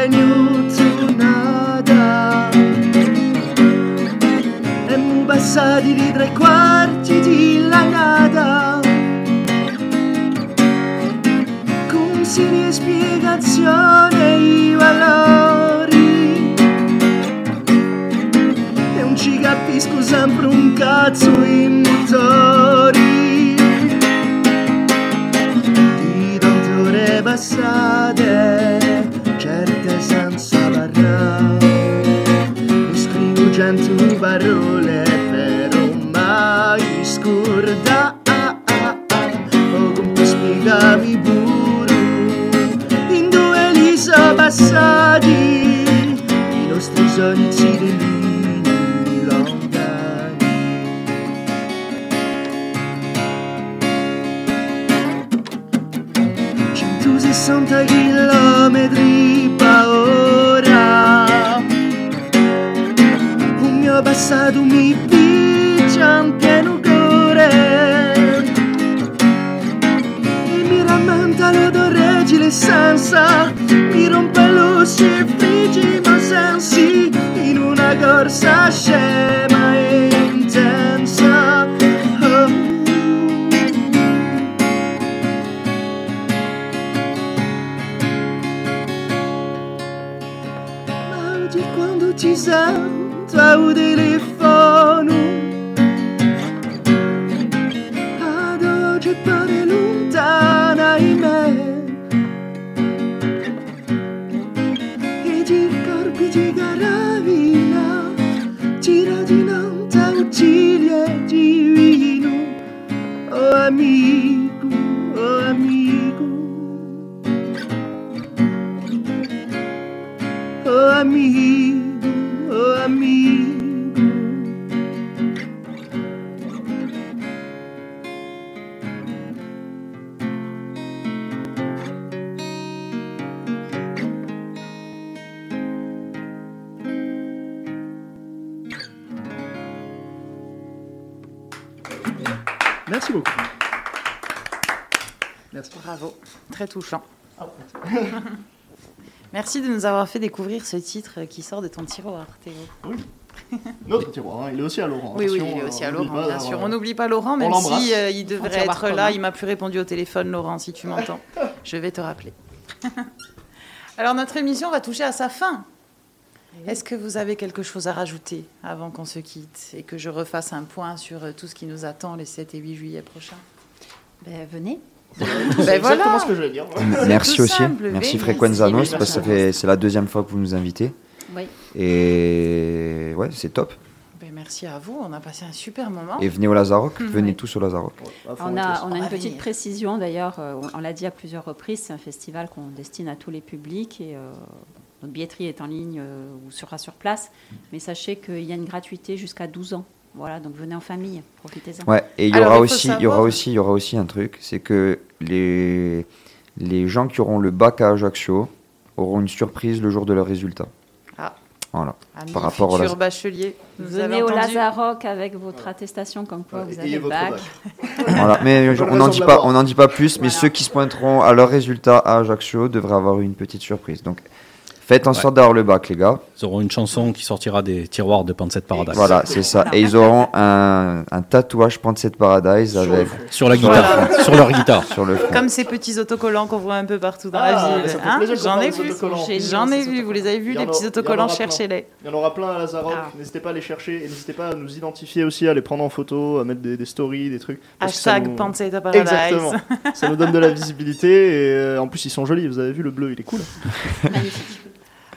passati di tre quarti di lanata con sini spiegazione i valori. E non ci capisco sempre un cazzo in motori. Di tante passate, certe senza parlare. Mi scrivo cento parole, Sono cilindrini lontani. Centosessanta chilometri paura. Un mio passato mi dice anche un. E mi rammenta l'odore di l'essenza. Mi rompe lo si ma senza gorsa siema intensa oh. Maldi quando ti sento audire touchant. [LAUGHS] Merci de nous avoir fait découvrir ce titre qui sort de ton tiroir, Théo. Notre tiroir, hein, il est aussi à Laurent. Oui, oui, il est aussi euh, à n'oublie Laurent, pas bien sûr. On n'oublie pas Laurent, On même l'embrasse. si euh, il devrait être là. commun. Il m'a plus répondu au téléphone, Laurent, si tu m'entends. [LAUGHS] Je vais te rappeler. Alors, notre émission va toucher à sa fin. Est-ce que vous avez quelque chose à rajouter avant qu'on se quitte et que je refasse un point sur euh, tout ce qui nous attend les 7 et 8 juillet prochains? Ben, venez. C'est exactement voilà. ce que je vais dire. Merci aussi. simple, Merci oui, Frequenza merci, Nostra, merci. ça fait c'est la deuxième fois que vous nous invitez. Oui. Et ouais, c'est top. Ben, Merci à vous, on a passé un super moment. Et venez au Lazaroc, venez Oui. tous au Lazaroc. On a, on a une petite venir. précision d'ailleurs, euh, on l'a dit à plusieurs reprises, c'est un festival qu'on destine à tous les publics et euh, notre billetterie est en ligne euh, ou sera sur place. Mais sachez qu'il y a une gratuité jusqu'à 12 ans. Voilà, donc venez en famille, profitez-en. Ouais, et il y aura aussi, il y aura aussi, il y aura aussi un truc, c'est que les les gens qui auront le bac à Ajaccio auront une surprise le jour de leur résultat. Ah. Voilà. Amis, par rapport au futurs Laz- bacheliers, vous Venez au Lazaroc avec votre attestation comme quoi Ouais, vous avez le bac. bac. [LAUGHS] Voilà. Mais on n'en dit pas, on n'en dit pas plus, mais Voilà. ceux qui se pointeront à leur résultat à Ajaccio devraient avoir une petite surprise. Donc, faites en sorte d'avoir le bac, les gars. Ils auront une chanson qui sortira des tiroirs de Pansette Paradise. Voilà, c'est ça. Et ils auront un, un tatouage Pansette Paradise Sur avec. Sur la guitare. sur leur guitare. sur le. Comme ces petits autocollants qu'on voit un peu partout dans Ah, la ville. hein. J'en ai vu. J'en ai vu. Vous les avez vus, les petits autocollants. Cherchez-les. Il y en aura plein à Lazaroc. Ah. N'hésitez pas à les chercher et n'hésitez pas à nous identifier aussi, à les prendre en photo, à mettre des, des stories, des trucs. Hashtag nous- Paradise. Exactement. ça nous donne de la visibilité et euh, en plus ils sont jolis. Vous avez vu le bleu, il est cool. [LAUGHS] Magnifique.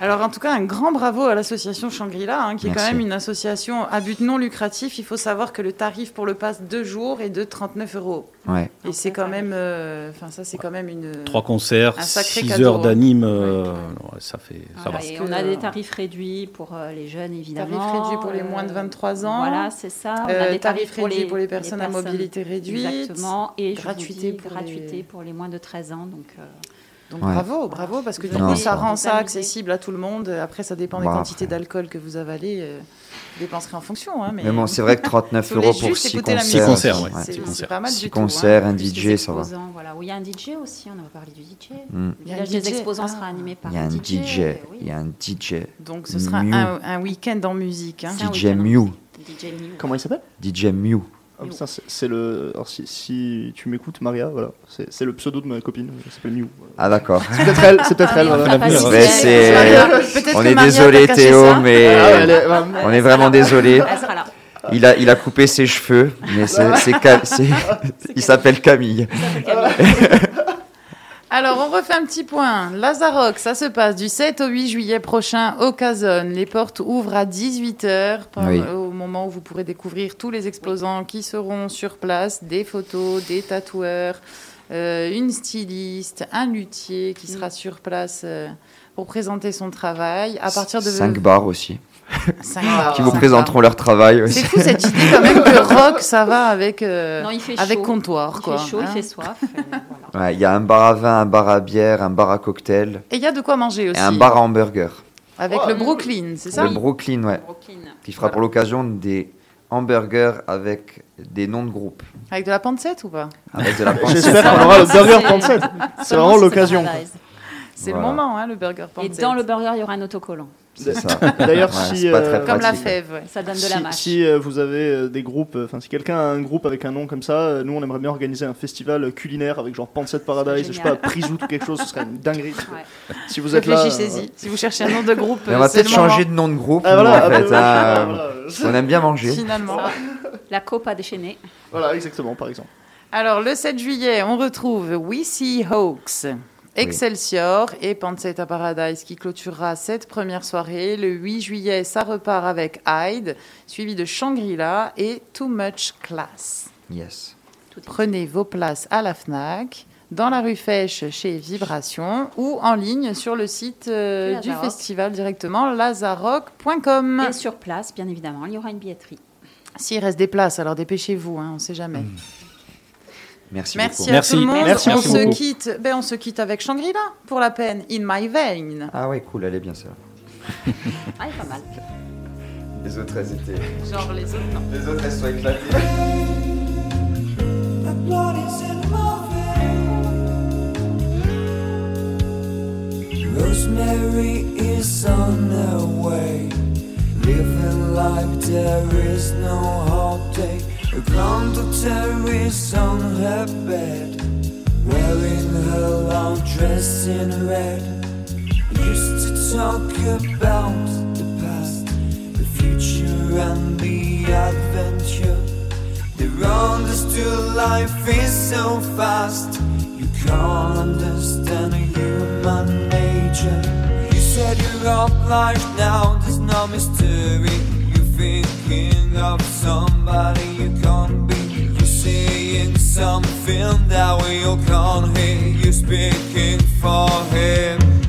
Alors en tout cas, un grand bravo à l'association Shangri-La, hein, qui est quand même une association à but non lucratif. Il faut savoir que le tarif pour le pass deux jours est de 39 euros. Ouais. Et c'est quand même, euh, enfin ça c'est quand même une. Trois concerts, Un sacré 6 cadeau, heures hein. d'anime, euh, ouais, ça fait, ça Voilà, va. et que, on a euh, des tarifs réduits pour euh, les jeunes, évidemment. Tarif réduit pour les Euh, moins de 23 ans. Voilà, c'est ça. On Euh, a des tarif tarifs pour réduit les, pour les personnes à mobilité réduite. Exactement. Et Gratuité dis, pour gratuité les- pour les moins de 13 ans. Donc, euh, Donc Ouais. bravo, bravo, parce que du Non, coup ça rend ça accessible à tout le monde. Après, ça dépend des Bah, quantités d'alcool que vous avalez. euh, vous dépenserez en fonction. Hein, mais Mais bon, c'est vrai que 39 [LAUGHS] Faut les euros pour juste 6 écouter la concerts. musique. concerts, ouais. C'est- concerts. pas mal hein. concerts, un DJ, ça va. Voilà. Oui, il y a un DJ aussi, on avait parlé du DJ. Mm. Il y a Le un village des DJ, exposants ah. sera animé par Il y a un DJ, oui. il y a un DJ. Donc ce sera Mew. un, un week-end en musique. hein. DJ Mew. DJ Mew. Comment il s'appelle? DJ Mew. Ah, c'est- le. Alors, si, si tu m'écoutes, Maria, voilà. C'est le pseudo de ma copine. Elle s'appelle voilà. Ah d'accord. C'est peut-être elle, c'est peut-être Ah, elle. mais on voilà. c'est-. Peut-être On est désolé Théo. Ah, mais ouais, on est vraiment désolé. Elle sera là. Il a, il a coupé ses cheveux, mais c'est, c'est Ca- [LAUGHS] c'est- il s'appelle Camille. [LAUGHS] Alors, on refait un petit point. Lazarock, ça se passe du 7 au 8 juillet prochain au Casone. Les portes ouvrent à 18h Oui. au moment où vous pourrez découvrir tous les exposants qui seront sur place, des photos, des tatoueurs, euh, une styliste, un luthier qui sera sur place euh, pour présenter son travail. À partir de 5 bars aussi, qui vous présenteront leur travail. C'est fou cette idée quand même que [LAUGHS] rock, ça va avec, euh, Non, il fait avec chaud. comptoir. Il quoi, fait chaud, il hein. fait soif. et voilà. Ouais, Il y a un bar à vin, un bar à bière, un bar à cocktail Et il y a de quoi manger et aussi. un bar à hamburger. Avec le Brooklyn, c'est ça Le Brooklyn, ouais. Brooklyn. Qui fera pour l'occasion des hamburgers avec des noms de groupes. Avec de la pancette ou pas Avec de la [LAUGHS] pancette. J'espère qu'on aura le burger C'est- 37. [LAUGHS] C'est vraiment si l'occasion. C'est Voilà. le moment, hein, le burger Et dans le burger, il y aura un autocollant. C'est ça. D'ailleurs, Ouais, si, euh, Comme la fève, ouais. Ça donne de Si, la mâche. si, euh, vous avez euh, des groupes, euh, enfin si quelqu'un a un groupe avec un nom comme ça, euh, nous on aimerait bien organiser un festival culinaire avec genre Pancette Paradise, je sais pas. Prisout ou quelque chose, ce serait une dinguerie. Ouais. Si vous êtes là. Réfléchissez-y. Si vous cherchez un nom de groupe, Mais on va peut-être changer de nom de groupe, Ah, nous, voilà, en ah, fait. bah, hein. [LAUGHS] voilà, On aime bien manger. Finalement. La cope a déchaîné. Voilà, exactement, par exemple. Alors, le 7 juillet, on retrouve We See Hawks, Excelsior et Pancetta Paradise qui clôturera cette première soirée. Le 8 juillet, ça repart avec Hyde, suivi de Shangri-La et Too Much Class. Yes. Prenez vos places à la FNAC, dans la rue Fèche chez Vibration ou en ligne sur le site euh, du festival directement lazarock.com. Et sur place, bien évidemment, il y aura une billetterie. S'il reste des places, alors dépêchez-vous, hein, on ne sait jamais. Merci, Merci beaucoup. à Merci. tout le monde. Merci on, beaucoup. se quitte, ben, on se quitte avec Shangri-La pour la peine. In My Vein. Ah ouais, cool, elle est bien ça. [LAUGHS] Ah, il est pas mal. Les autres, elles étaient. Genre les autres, non. Les autres, elles sont éclatées. The blood is in my veins. Rosemary is on her way, living like there is no holiday. A conductor is on her bed, wearing her long dress in red. Used to talk about the past, the future, and the adventure. They understood life is so fast. You can't understand human nature. You said you're up life now, there's no mystery. Thinking of somebody you can't be. You're saying something that we all can't hear. You're speaking for him.